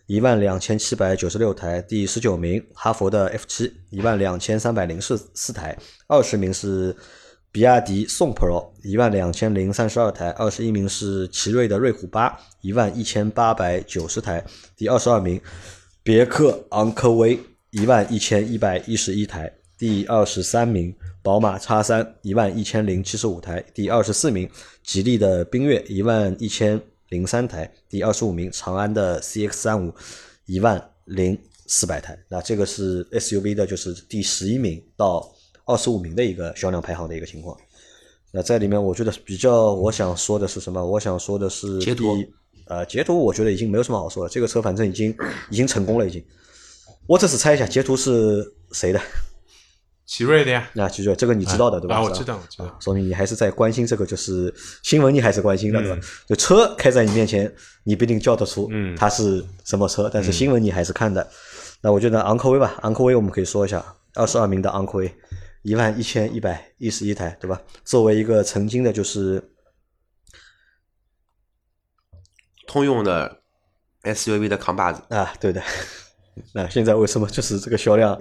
一万两千七百九十六台，第十九名；哈弗的 F 七一万两千三百零四四台，二十名是比亚迪宋 Pro 一万两千零三十二台，二十一名是奇瑞的瑞虎八一万一千八百九十台，第二十二名别克昂科威一万一千一百一十一台，第二十三名。宝马 X 三一万一千零七十五台，第二十四名；吉利的缤越一万一千零三台，第二十五名；长安的 CX 三五一万零四百台。那这个是 SUV 的，就是第十一名到二十五名的一个销量排行的一个情况。那在里面，我觉得比较我想说的是什么？我想说的是捷途第呃，捷途我觉得已经没有什么好说了，这个车反正已经已经成功了，已经。我只是猜一下，截图是谁的？奇瑞的呀，那奇瑞这个你知道的、对吧？啊，我知道，我知道。说明你还是在关心这个，就是新闻，你还是关心的，对吧嗯？就车开在你面前，你不一定叫得出嗯它是什么车，但是新闻你还是看的。那我觉得昂科威吧，昂科威我们可以说一下，二十二名的昂科威，一万一千一百一十一台，对吧？作为一个曾经的，就是通用的 SUV 的扛把子，啊，对的。那现在为什么就是这个销量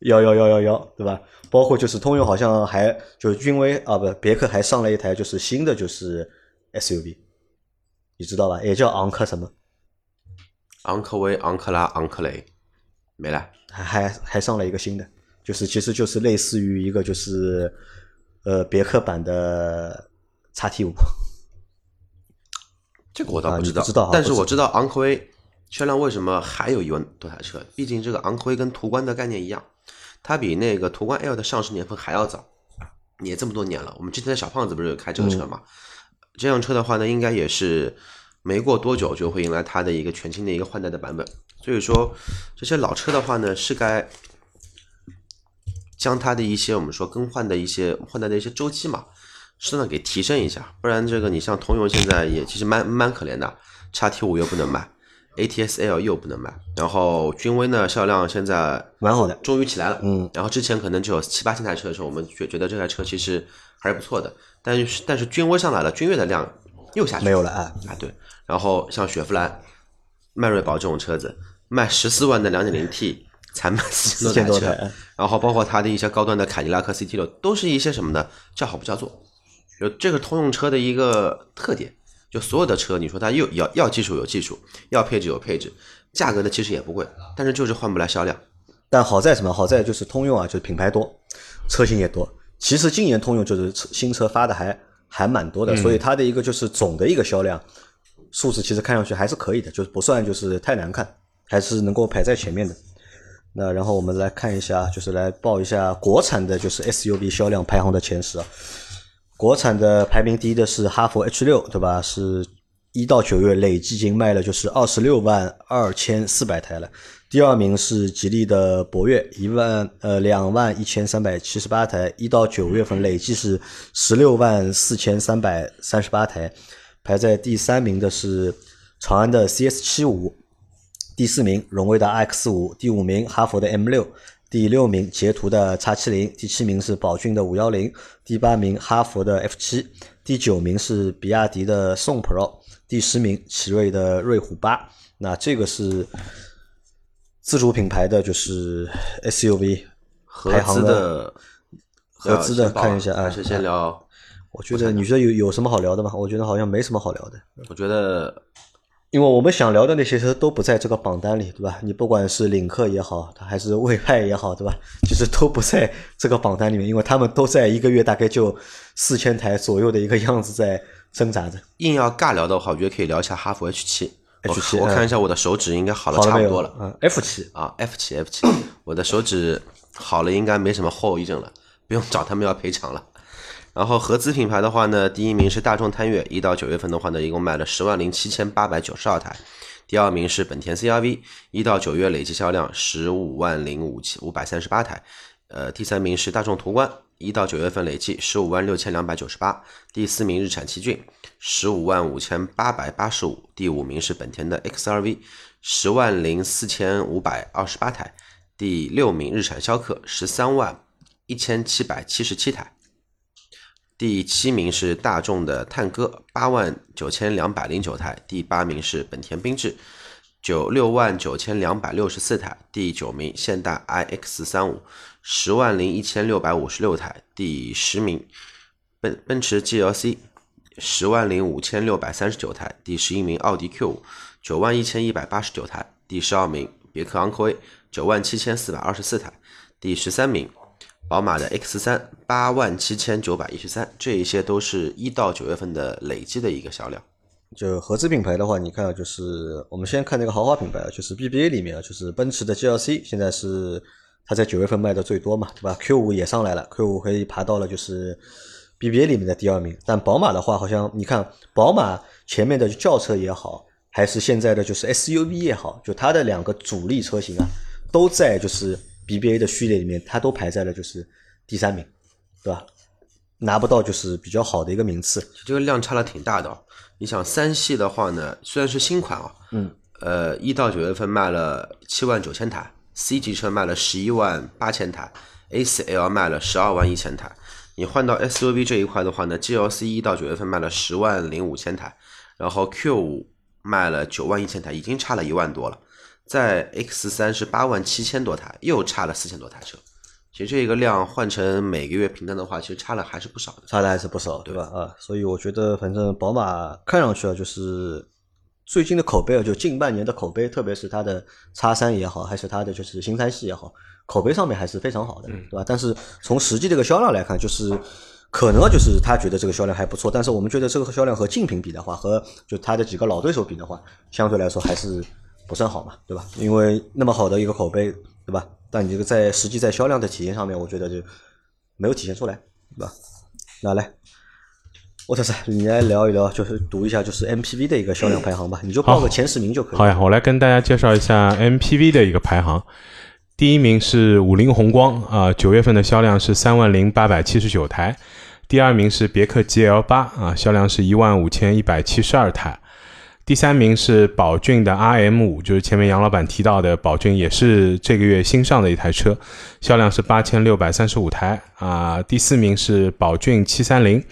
幺幺幺幺幺，对吧？包括就是通用好像还就是君威啊，不，别克还上了一台就是新的就是 SUV，你知道吧？也叫昂克什么？昂科威、昂克拉、昂克雷，没了。还还还上了一个新的，就是其实就是类似于一个就是呃别克版的叉 T 五。这个我倒啊不知道，但是我知道昂科威销量为什么还有一万多台车，毕竟这个昂科威跟途观的概念一样，它比那个途观 L 的上市年份还要早，也这么多年了。我们之前的小胖子不是有开这个车嘛？这辆车的话呢，应该也是没过多久就会迎来它的一个全新的一个换代的版本。所以说，这些老车的话呢，是该将它的一些我们说更换的一些换代的一些周期嘛，适当给提升一下，不然这个你像通用现在也其实蛮蛮可怜的，叉 T 五又不能卖，ATS-L 又不能买，然后君威呢销量现在蛮好的，终于起来了，嗯，然后之前可能只有七八千台车的时候，我们觉觉得这台车其实还是不错的，但是但是君威上来了，君越的量又下去没有了啊，啊，对，然后像雪佛兰、迈锐宝这种车子，卖十四万的两点零 T 才卖四四千多台然后包括它的一些高端的凯迪拉克 CT 六，都是一些什么呢？叫好不叫座，就这个通用车的一个特点。就所有的车，你说它又要要技术有技术，要配置有配置，价格呢其实也不贵，但是就是换不来销量。但好在什么？好在就是通用啊，就是品牌多，车型也多。其实今年通用就是新车发的还还蛮多的，所以它的一个就是总的一个销量数字其实看上去还是可以的，就是不算就是太难看，还是能够排在前面的。那然后我们来看一下，就是来报一下国产的就是 SUV 销量排行的前十啊。国产的排名第一的是哈弗 H 六，对吧？是一到九月累计已经卖了就是二十六万二千四百台了。第二名是吉利的博越，一万呃两万一千三百七十八台，一到九月份累计是十六万四千三百三十八台。排在第三名的是长安的 CS 七五，第四名荣威的 X 五，第五名哈弗的 M 六，第六名捷途的 X 七零，第七名是宝骏的五幺零，第八名哈弗的 F 七，第九名是比亚迪的宋 Pro，第十名奇瑞的瑞虎八。那这个是自主品牌的，就是 SUV 合资的合资的看一下啊先聊？我觉得你觉得有有什么好聊的吗？我觉得好像没什么好聊的。我觉得因为我们想聊的那些车都不在这个榜单里，对吧？你不管是领克也好，它还是魏派也好，对吧？其实都不在这个榜单里面，因为他们都在一个月大概就四千台左右的一个样子在挣扎着。硬要尬聊的话，我觉得可以聊一下哈弗 H 七。H 七我看一下我的手指应该好了？差不多了嗯，F 七啊，F 七 F 七，我的手指好了，应该没什么后遗症了，不用找他们要赔偿了。然后合资品牌的话呢，第一名是大众探岳，一到九月份的话呢，一共卖了十万零七千八百九十二台。第二名是本田 CRV，一到九月累计销量十五万零五千五百三十八台。呃，第三名是大众途观，一到九月份累计十五万六千两百九十八。第四名日产奇骏，十五万五千八百八十五。第五名是本田的 XRV，十万零四千五百二十八台。第六名日产逍客，十三万一千七百七十七台。第七名是大众的探歌，八万九千两百零九台；第八名是本田缤智，九六万九千两百六十四台；第九名现代 iX 三五，十万零一千六百五十六台；第十名奔奔驰 GLC，十万零五千六百三十九台；第十一名奥迪 Q 五，九万一千一百八十九台；第十二名别克昂科威，九万七千四百二十四台；第十三名。宝马的 X 三八万七千九百一十三，这一些都是一到九月份的累计的一个销量。就合资品牌的话，你看，就是我们先看那个豪华品牌啊，就是 BBA 里面啊，就是奔驰的 GLC 现在是它在九月份卖的最多嘛，对吧？Q 五也上来了，Q 五可以爬到了就是 BBA 里面的第二名。但宝马的话，好像你看宝马前面的轿车也好，还是现在的就是 SUV 也好，就它的两个主力车型啊，都在就是 BBA 的序列里面，它都排在了就是第三名，对吧？拿不到就是比较好的一个名次。这个量差了挺大的、哦。你想三系的话呢，虽然是新款啊，嗯，呃，一到九月份卖了七万九千台，C 级车卖了十一万八千台，A 四 L 卖了十二万一千台。你换到 SUV 这一块的话呢，GLC 一到九月份卖了十万零五千台，然后 Q 五卖了九万一千台，已经差了一万多了。在 X 三是八万七千多台，又差了四千多台车。其实这个量换成每个月平摊的话，其实差了还是不少的。差的还是不少，对吧？啊，所以我觉得反正宝马看上去啊，就是最近的口碑啊，就近半年的口碑，特别是它的叉三也好，还是它的就是新三系也好，口碑上面还是非常好的，对吧？但是从实际这个销量来看，就是可能就是他觉得这个销量还不错，但是我们觉得这个销量和竞品比的话，和就他的几个老对手比的话，相对来说还是不算好嘛，对吧？因为那么好的一个口碑，对吧？但你这个在实际在销量的体验上面，我觉得就没有体现出来，对吧？那来，我特是你来聊一聊，就是读一下就是 MPV 的一个销量排行吧，你就报个前十名就可以。好呀，我来跟大家介绍一下 MPV 的一个排行。第一名是五菱宏光啊，九月份的销量是三万零八百七十九台。第二名是别克 GL 八啊，销量是一万五千一百七十二台。第三名是宝骏的 RM 五，就是前面杨老板提到的宝骏，也是这个月新上的一台车，销量是八千六百三十五台啊。第四名是宝骏七三零，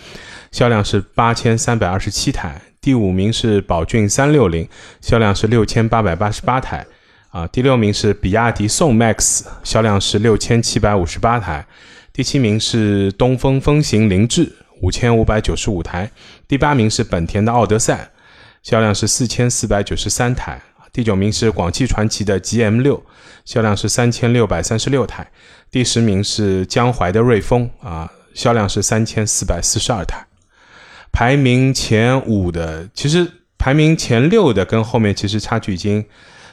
销量是八千三百二十七台。第五名是宝骏三六零，销量是六千八百八十八台。啊，第六名是比亚迪宋 MAX，销量是六千七百五十八台；第七名是东风风行凌志，五千五百九十五台；第八名是本田的奥德赛，销量是四千四百九十三台；第九名是广汽传祺的 GM 六，销量是三千六百三十六台；第十名是江淮的瑞风，啊，销量是三千四百四十二台。排名前五的，其实排名前六的跟后面其实差距已经。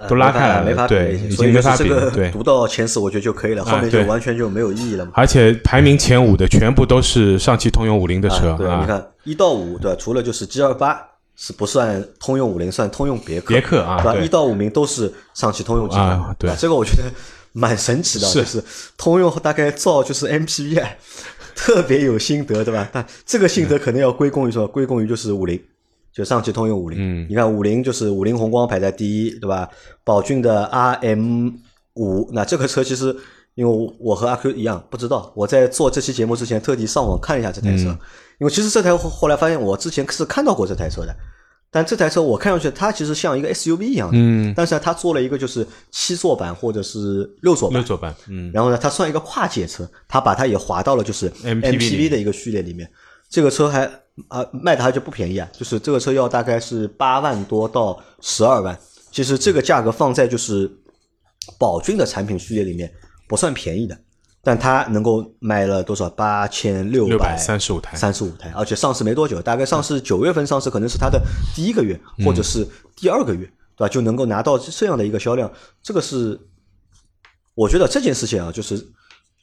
都拉开来了，对，已经没法比了。对，读到前十我觉得就可以了，后面就完全就没有意义了嘛。而且排名前五的全部都是上汽通用五菱的车。对，你看一到五，对，除了就是 G 二八是不算通用五菱，算通用别克。别克啊，对吧？一到五名都是上汽通用集团。对，这个我觉得蛮神奇的，就是通用大概造就是 [LAUGHS] MPV 特别有心得，对吧？但这个心得可能要归功于什么？归功于就是五菱。就上汽通用五菱，嗯，你看五菱就是五菱宏光排在第一，对吧？宝骏的 RM 五，那这个车其实因为我和阿 Q 一样不知道，我在做这期节目之前特地上网看一下这台车，因为其实这台后来发现我之前是看到过这台车的，但这台车我看上去它其实像一个 SUV 一样的，嗯，但是它做了一个就是七座版或者是六座版，六座版，嗯，然后呢，它算一个跨界车，它把它也划到了就是 MPV 的一个序列里面，这个车还。啊，卖的还就不便宜啊，就是这个车要大概是八万多到十二万，其实这个价格放在就是宝骏的产品序列里面不算便宜的，但它能够卖了多少？八千六百三十五台，三十五台，而且上市没多久，大概上市九月份上市，可能是它的第一个月或者是第二个月，对吧？就能够拿到这样的一个销量，这个是我觉得这件事情啊，就是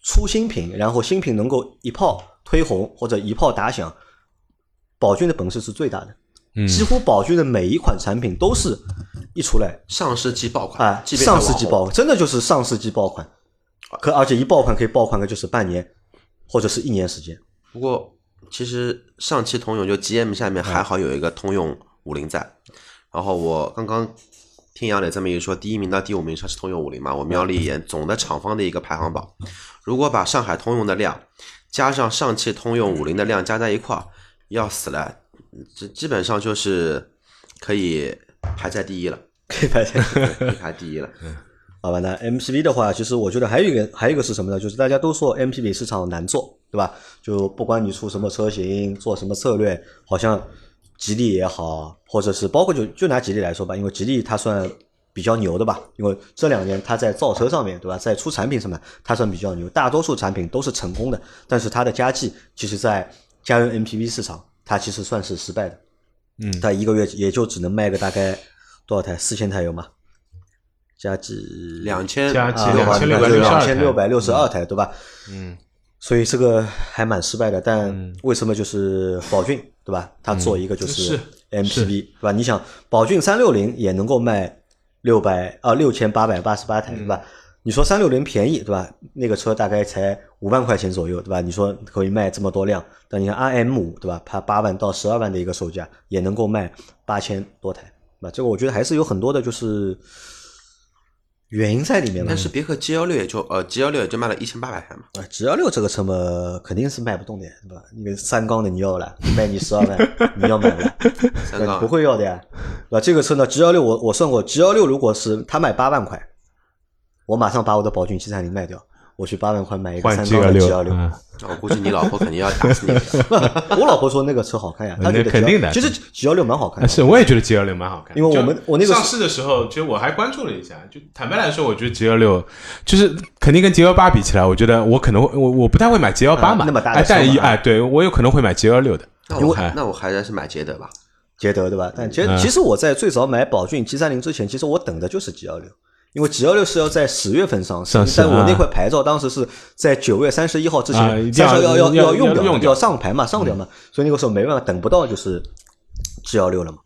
出新品，然后新品能够一炮推红或者一炮打响。宝骏的本事是最大的，几乎宝骏的每一款产品都是一出来上世纪爆款啊，上世纪爆款，真的就是上世纪爆款，可而且一爆款可以爆款个就是半年或者是一年时间。不过其实上汽通用就 GM 下面还好有一个通用五菱在，然后我刚刚听杨磊这么一说，第一名到第五名上是通用五菱嘛，我瞄了一眼总的厂方的一个排行榜，如果把上海通用的量加上上汽通用五菱的量加在一块儿。要死了，这基本上就是可以排在第一了，可以排在 [LAUGHS] 排第一了。好吧，那 MPV 的话，其实我觉得还有一个，还有一个是什么呢？就是大家都说 MPV 市场难做，对吧？就不管你出什么车型，做什么策略，好像吉利也好，或者是包括就就拿吉利来说吧，因为吉利它算比较牛的吧，因为这两年它在造车上面，对吧？在出产品上面，它算比较牛，大多数产品都是成功的，但是它的佳绩，其实在家用 MPV 市场，它其实算是失败的。嗯，它一个月也就只能卖个大概多少台？四千台有吗？加几两千，加计两千六百两千六百六十二台，对吧？嗯，所以这个还蛮失败的。但为什么就是宝骏，对吧？它做一个就是 MPV，对吧？你想，宝骏三六零也能够卖六百啊六千八百八十八台，对吧？你说三六零便宜对吧？那个车大概才五万块钱左右对吧？你说可以卖这么多辆，但你看 R M 五对吧？它八万到十二万的一个售价也能够卖八千多台，那这个我觉得还是有很多的就是原因在里面但是别克 G 幺六也就呃 G 幺六也就卖了一千八百台嘛。啊，G 幺六这个车嘛肯定是卖不动的，对吧？因为三缸的你要了，卖你十二万，[LAUGHS] 你要买了三缸不会要的呀。那这个车呢？G 幺六我我算过，G 幺六如果是他卖八万块。我马上把我的宝骏七三零卖掉，我去八万块买一个三缸的 G 幺六。我估计你老婆肯定要打死你。[LAUGHS] 我老婆说那个车好看呀，她觉得肯定的。其实 G 幺六蛮好看的。是，我也觉得 G 幺六蛮好看。因为我们我那个上市的时候，其实我还关注了一下。就坦白来说，我觉得 G 幺六就是肯定跟 G 幺八比起来，我觉得我可能会我我不太会买 G 幺八嘛。那么大的但哎，对我有可能会买 G 幺六的。那我那我还是买捷德吧，捷德对吧？但其实其实我在最早买宝骏 G 三零之前，其实我等的就是 G 幺六。因为 G 幺六是要在十月份上市，但我那块牌照当时是在九月三十一号之啊前，三十要要要用掉，要用掉上牌嘛，上掉嘛，所以那个时候没办法，等不到就是 G 幺六了嘛。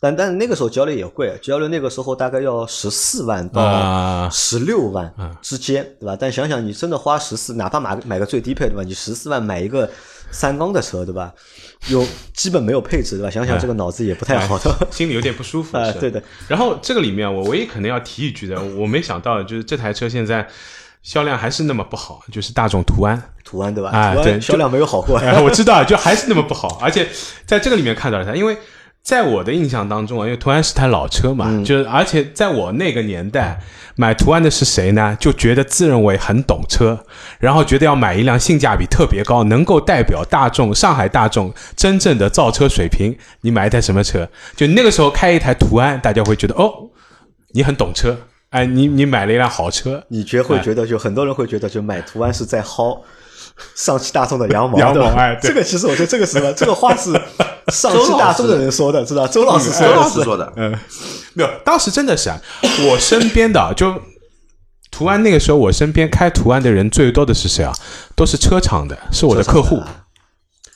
但但那个时候 G 幺六也贵，G 幺六那个时候大概要十四万到啊十六万之间，对吧？但想想你真的花十四，哪怕买买个最低配，对吧？你十四万买一个三缸的车，对吧？有基本没有配置，对吧？想想这个脑子也不太好的。心里有点不舒服。[LAUGHS] 是啊对的。然后这个里面，我唯一可能要提一句的，我没想到就是这台车现在销量还是那么不好，就是大众途安。途安对吧？啊对销量没有好过。哎，我知道，就还是那么不好，而且在这个里面看到了它，因为在我的印象当中啊，因为途安是台老车嘛，嗯就是而且在我那个年代买途安的是谁呢？就觉得自认为很懂车，然后觉得要买一辆性价比特别高，能够代表大众上海大众真正的造车水平。你买一台什么车？就那个时候开一台途安，大家会觉得哦，你很懂车，哎，你你买了一辆好车，你觉会觉得，就很多人会觉得，就买途安是在薅上汽大众的羊毛，羊毛哎对这个其实我觉得这个是什么？[LAUGHS] 这个话是上汽大众的人说的，知道？周老师说周的是老师说的，嗯，没有，当时真的是啊，我身边的啊就途安那个时候，我身边开途安的人最多的是谁啊？都是车厂的，是我的客户。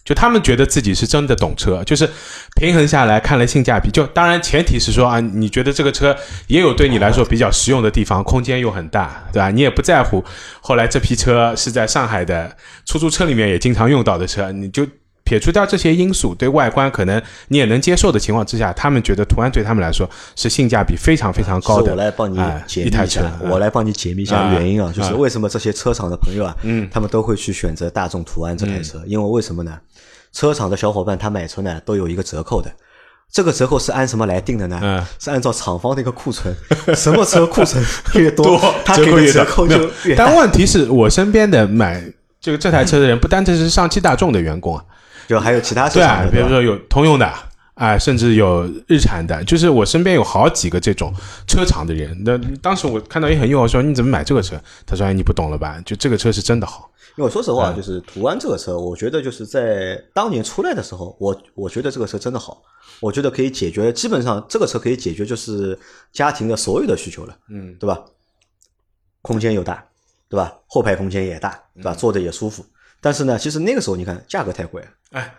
就他们觉得自己是真的懂车，就是平衡下来看了性价比。就当然前提是说啊，你觉得这个车也有对你来说比较实用的地方，空间又很大，对吧？你也不在乎后来这批车是在上海的出租车里面也经常用到的车，你就撇除掉这些因素，对外观可能你也能接受的情况之下，他们觉得途安对他们来说是性价比非常非常高的。我来帮你哎解密一台车下，，我来帮你解密一下啊原因啊，就是啊为什么这些车厂的朋友啊，嗯他们都会去选择大众途安这台车，因为为什么呢？车厂的小伙伴他买车呢都有一个折扣的，这个折扣是按什么来定的呢？嗯是按照厂方的一个库存，[LAUGHS] 什么车库存越多 [LAUGHS] 多，他给的折扣就越大但。问题是我身边的买这个这台车的人，不单单是上汽大众的员工啊，就还有其他车对比如说有通用的。啊，甚至有日产的，就是我身边有好几个这种车厂的人。那当时我看到也很诱惑，说你怎么买这个车？他说：“哎，你不懂了吧？就这个车是真的好。因为我说实嗯话，就是途安这个车，我觉得就是在当年出来的时候，我我觉得这个车真的好，我觉得可以解决，基本上这个车可以解决就是家庭的所有的需求了，嗯，对吧？空间又大，对吧？后排空间也大，对吧？坐着也舒服。但是呢，其实那个时候你看价格太贵，哎，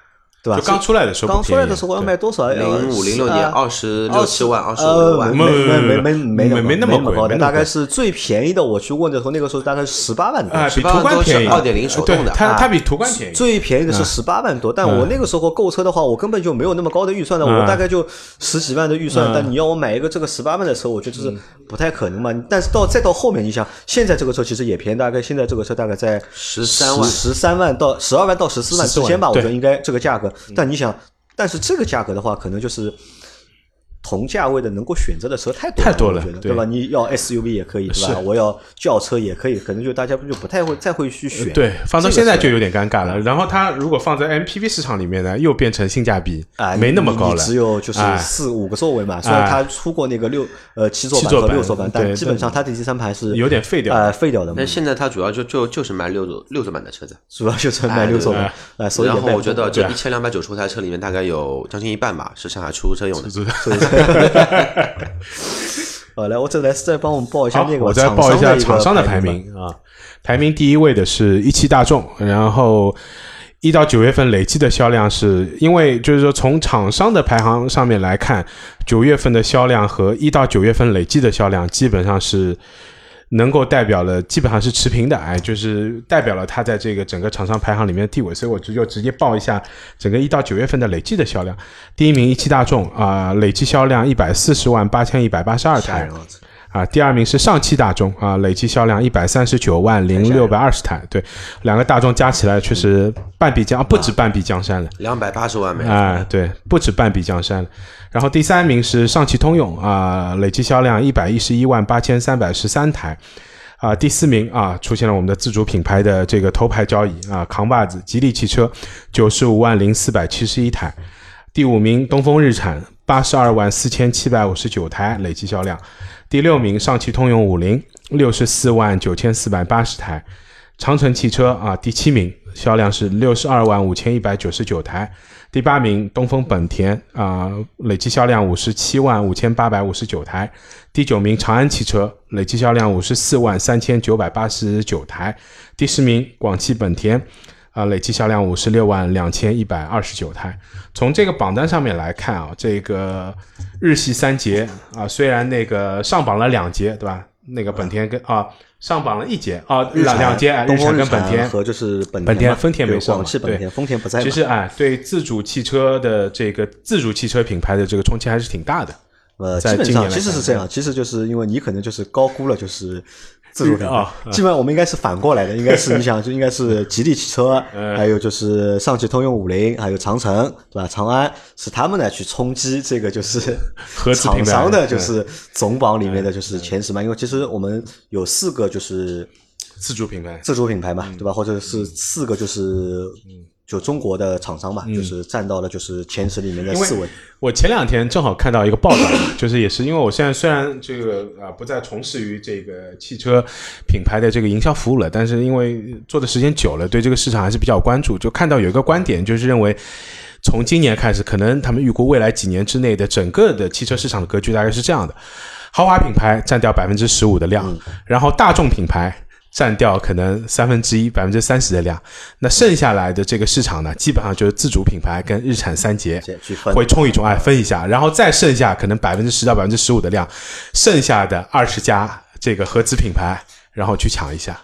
对吧？就刚出来的时候刚出来的时候要卖多少？零五零六年二十六七万，二十五呃，万没，没没没没没没那么贵大概是最便宜的。我去问的时候，那个时候大概是十八万多。哎，比18途观便宜，都是2.0手动的它啊它比途观便宜。最便宜的是十八万多，但我那个时候购车的话，我根本就没有那么高的预算的，嗯我大概就十几万的预算嗯。但你要我买一个这个十八万的车，我觉得是不太可能嘛。但是到再到后面，你想现在这个车其实也便宜，大概现在这个车大概在十三万十三万到十二万到十四万之间吧，我觉得应该这个价格。但你想，但是这个价格的话，可能就是。同价位的能够选择的车太多太多了对。吧？你要 SUV 也可以，对吧？我要轿车也可以，可能就大家就不太会再会去选。对，放到现在就有点尴尬了。然后它如果放在 MPV 市场里面呢，又变成性价比啊，没那么高了，只有就是哎。四五个座位嘛。虽然它出过那个六呃七座版七座版和六座版，但基本上它的第三排是有点废掉。呃废掉的嘛。但，现在它主要就就就是卖六座六座版的车子，主要就是卖六座版，呃，所以然后我觉得这一千两百九十台车里面大概有将近一半吧是上海出租车用的，[LAUGHS] 呃，来，我再来再帮我们报一下好，那个我再报一下厂商的排。名啊。排名第一位的是一汽大众，然后一到九月份累计的销量是，因为就是说从厂商的排行上面来看，九月份的销量和一到九月份累计的销量基本上是能够代表了，基本上是持平的，哎，就是代表了它在这个整个厂商排行里面的地位，所以我就直接报一下整个一到九月份的累计的销量。第一名一汽大众啊、累计销量一百四十万八千一百八十二台。啊！啊，第二名是上汽大众啊，累计销量一百三十九万零六百二十台，对，两个大众加起来确实半壁江，啊不止半壁江山了，两百八十万美。啊，对，不止半壁江山了。然后第三名是上汽通用啊，累计销量一百一十一万八千三百十三台。啊，第四名啊，出现了我们的自主品牌的这个头牌交椅啊，扛把子吉利汽车九十五万零四百七十一台。第五名东风日产八十二万四千七百五十九台累计销量。第六名上汽通用五菱六十四万九千四百八十台。长城汽车啊，第七名，销量是六十二万五千一百九十九台。第八名，东风本田啊，累计销量五十七万五千八百五十九台。第九名，长安汽车，累计销量五十四万三千九百八十九台。第十名，广汽本田。啊，累计销量五十六万两千一百二十九台。从这个榜单上面来看啊，这个日系三杰啊，虽然那个上榜了两节，对吧？那个本田跟啊上榜了一节啊，两两节，日产跟本田和就是本本田、丰田没上，广汽本田、丰田不在。其实哎，对自主汽车的这个自主汽车品牌的这个冲击还是挺大的。呃，基本上其实是这样，其实就是因为你可能就是高估了，就是。自主品。牌，[LAUGHS] 基本上我们应该是反过来的，应该是你想就应该是吉利汽车，[LAUGHS] 还有就是上汽通用五菱，还有长城，对吧？长安是他们呢去冲击这个就是 [LAUGHS] 厂商的，就是总榜里面的就是前十嘛。因为其实我们有四个就是自主品牌，自主品牌嘛，对吧？或者是四个就是就中国的厂商嘛，就是占到了就是前十里面的四位。我前两天正好看到一个报道，[COUGHS] 就是也是因为我现在虽然这个啊不再从事于这个汽车品牌的这个营销服务了，但是因为做的时间久了，对这个市场还是比较关注。就看到有一个观点，就是认为从今年开始，可能他们预估未来几年之内的整个的汽车市场的格局大概是这样的：豪华品牌占掉百分之十五的量，然后大众品牌。占掉可能三分之一、百分之三十的量，那剩下来的这个市场呢，基本上就是自主品牌跟日产三杰会冲一冲，哎，分一下，然后再剩下可能百分之十到百分之十五的量，剩下的二十家这个合资品牌，然后去抢一下。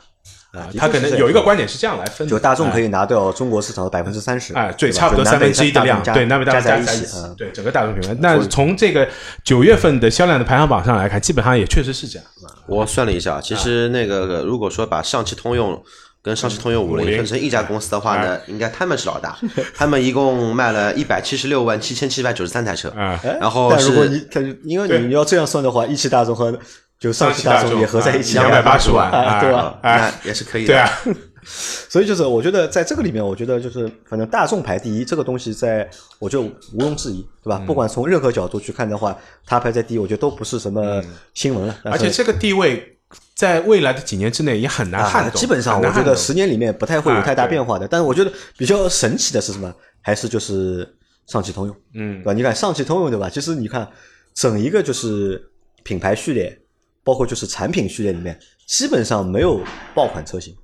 啊，他可能有一个观点是这样来分，就大众可以拿掉中国市场的百分之三十，哎，对，差不多三分之一的量，对，南北大加在一起，对，整个大众品牌。那从这个九月份的销量的排行榜上来看，基本上也确实是这样。我算了一下，其实那个如果说把上汽通用跟上汽通用五菱分成一家公司的话呢，[LAUGHS] 应该他们是老大，他们一共卖了一百七十六万七千七百九十三台车，然后但如果你他因为你要这样算的话，一汽大众和就上汽大众也合在一起两百八十万，[LAUGHS] 对吧？那也是可以的。对啊，[LAUGHS] 所以就是我觉得在这个里面，我觉得就是反正大众排第一，这个东西在我就毋庸置疑，对吧？不管从任何角度去看的话，它排在第一，我觉得都不是什么新闻了。而且这个地位在未来的几年之内也很难撼动。基本上，我觉得十年里面不太会有太大变化的。但是我觉得比较神奇的是什么？还是就是上汽通用，嗯，对吧？你看上汽通用，对吧？其实你看整一个就是品牌序列。包括就是产品序列里面，基本上没有爆款车型，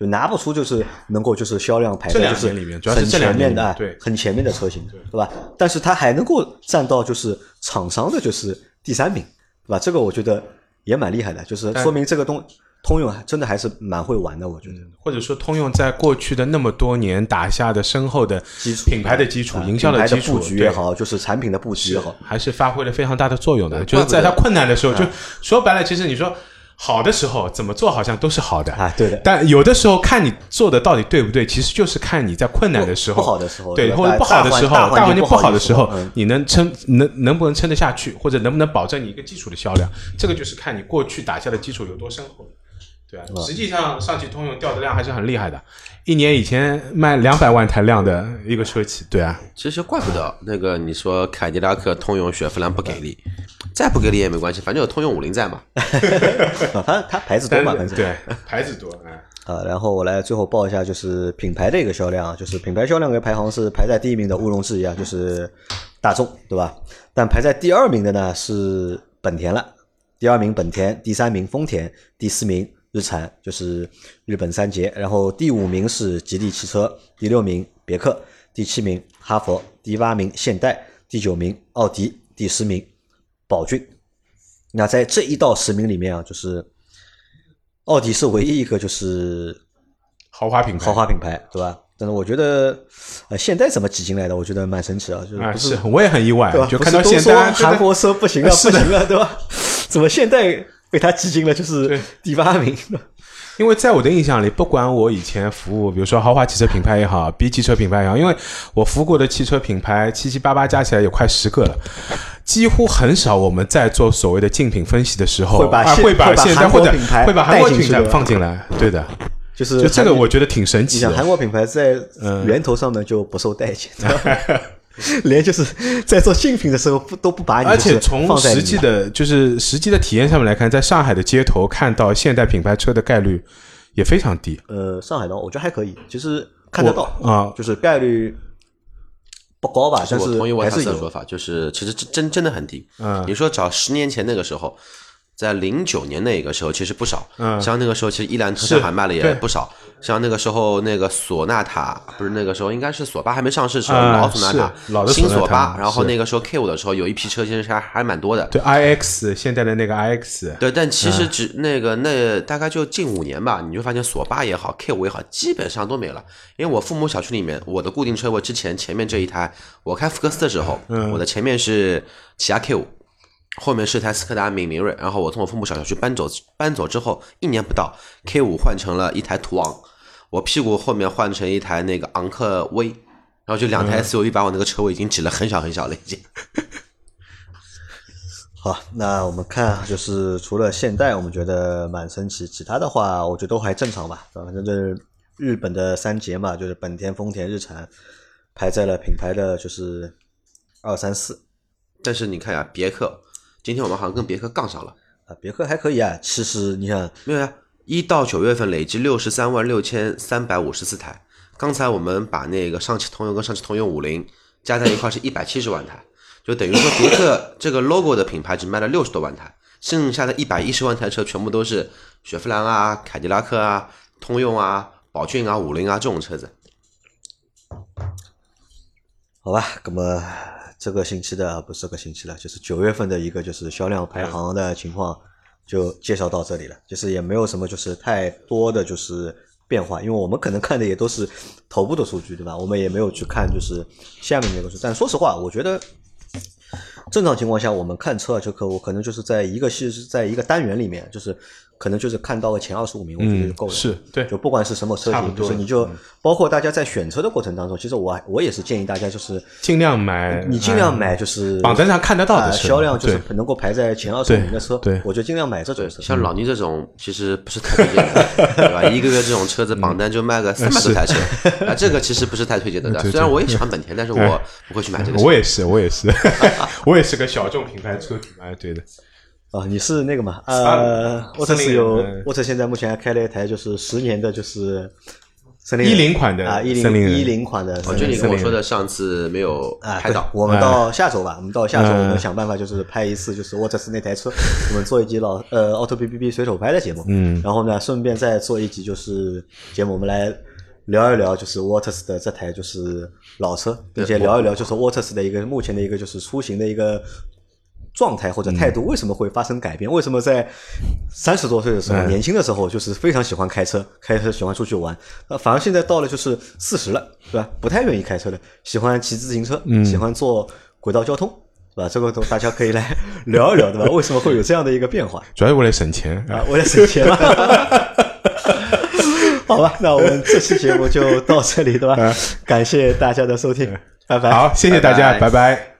就拿不出就是能够就是销量排在就是很前面的对很前面的车型，对吧？但是它还能够占到就是厂商的就是第三名，对吧？这个我觉得也蛮厉害的，就是说明这个东通用真的还是蛮会玩的，我觉得。或者说通用在过去的那么多年打下的深厚的基础、品牌的基础、营销的基础布局也好，就是产品的布局也好，还是发挥了非常大的作用的。就是在它困难的时候，就说白了，其实你说好的时候怎么做好像都是好的啊，对的。但有的时候看你做的到底对不对，其实就是看你在困难的时候、不好的时候，对或者不好的时候、大环境不好的时候，嗯你能撑能能不能撑得下去，或者能不能保证你一个基础的销量，这个就是看你过去打下的基础有多深厚。对啊，实际上上汽通用掉的量还是很厉害的，一年以前卖两百万台量的一个车企，对啊，其实怪不得那个你说凯迪拉克、通用、雪佛兰不给力，再不给力也没关系，反正有通用五菱在嘛。[LAUGHS] 它它牌子多嘛，反正对牌子多哎。啊，然后我来最后报一下，就是品牌的一个销量，就是品牌销量的排行是排在第一名的，毋庸置疑啊，就是大众，对吧？但排在第二名的呢是本田了，第二名本田，第三名丰田，第四名。日产就是日本三杰，然后第五名是吉利汽车，第六名别克，第七名哈佛，第八名现代，第九名奥迪，第十名宝骏。那在这一到十名里面啊，就是奥迪是唯一一个就是豪华品牌，豪华品牌对吧？但是我觉得呃现代怎么挤进来的？我觉得蛮神奇啊，就是是我也很意外，对吧？就看到现代韩国车不行了，不行了，对吧？怎么现代？被他挤进了就是第八名，[LAUGHS] 因为在我的印象里，不管我以前服务，比如说豪华汽车品牌也好，B 汽车品牌也好，因为我服务过的汽车品牌七七八八加起来有快十个了，几乎很少我们在做所谓的竞品分析的时候会把会把现在或者会把韩国品牌放进来，对的，就是就这个我觉得挺神奇的。韩国品牌在源头上呢就不受待见。[LAUGHS] [LAUGHS] 连就是在做竞品的时候不都不把你，而且从实际的，就是实际的体验上面来看，在上海的街头看到现代品牌车的概率也非常低呃，上海道我觉得还可以，其实看得到啊。就是概率不高吧，但是我同意我还是有。塔斯的说法，就是其实真真真的很低。嗯你说找十年前那个时候，在零九年那个时候其实不少，嗯。像那个时候其实伊兰特是上海卖了也不少，像那个时候那个索纳塔，不是那个时候应该是索八还没上市的时候，嗯老索纳塔老的新索八，然后那个时候 K 五的时候有一批车其实还还蛮多的。对 iX 现在的那个 iX，对，但其嗯。实只那个那大概就近五年吧，你就发现索八也好，K 五也好，基本上都没了。因为我父母小区里面，我的固定车位之前前面这一台，我开福克斯的时候，嗯。我的前面是起亚 K 五，后面是台斯柯达明明锐。然后我从我父母小区搬走搬走之后，一年不到，K 五换成了一台途昂，我屁股后面换成一台那个昂克威，然后就两嗯台 SUV 把我那个车位已经挤了很小很小了，已经。[LAUGHS] 好，那我们看啊，就是除了现代，我们觉得蛮神奇，其他的话，我觉得都还正常吧。反正就是日本的三杰嘛，就是本田、丰田、日产排在了品牌的就是二三四但是你看呀、别克，今天我们好像跟别克杠上了。啊，别克还可以啊。其实你看，没有呀，一到九月份累计六十三万六千三百五十四台。刚才我们把那个上汽通用跟上汽通用五菱加在一块是一百七十万台，就等于说别克 [LAUGHS] 这个 logo 的品牌只卖了六十多万台，剩下的一百一十万台车全部都是雪佛兰啊、凯迪拉克啊、通用啊、宝骏啊、五菱啊这种车子。好吧，那么这个星期的不是这个星期了，就是九月份的一个就是销量排行的情况就介绍到这里了。就是也没有什么就是太多的就是变化，因为我们可能看的也都是头部的数据，对吧？我们也没有去看就是下面那个数。但说实话，我觉得正常情况下，我们看车啊，就可我可能就是在一个系在一个单元里面，就是可能就是看到个前二十五名，我觉得就够了。是对就不管是什么车型，就是你就包括大家在选车的过程当中，其实我还我也是建议大家就是尽量买，你尽量哎买就是榜单上看得到的销量就是能够排在前二十五名的车，对对我就尽量买这种车。像老倪这种其实不是太推荐的，[LAUGHS] 对吧？一个月这种车子榜单就卖个三百多台车，啊，这个其实不是太推荐的。对虽然我也喜欢本田，但是我不会去买这个车。我也是，我也是，我也是个小众品牌车主，哎，对的，啊，你是那个嘛？呃，沃特斯有沃特现在目前还开了一台就是十年的，就是森林一零款的啊，一零一零款的哦，就你跟我说的，上次没有拍到，，我们到下周吧，我们到下周嗯我们想办法就是拍一次就是沃特斯那台车，我们做一集老呃 Auto B B B 随手拍的节目，嗯然后呢顺便再做一集就是节目，我们来聊一聊就是沃特斯的这台就是老车，并且聊一聊就是沃特斯的一个目前的一个就是出行的一个。状态或者态度为什么会发生改变？为什么在三十多岁的时候，嗯年轻的时候就是非常喜欢开车，开车喜欢出去玩，呃，反而现在到了就是四十了，对吧？不太愿意开车了，喜欢骑自行车，喜欢坐轨道交通，是吧？这个都大家可以来 [LAUGHS] 聊一聊，对吧？为什么会有这样的一个变化？主要是为了省钱啊，为了省钱嘛。[LAUGHS] 好吧，那我们这期节目就到这里，对吧？感谢大家的收听，拜拜。好，谢谢大家，拜拜拜拜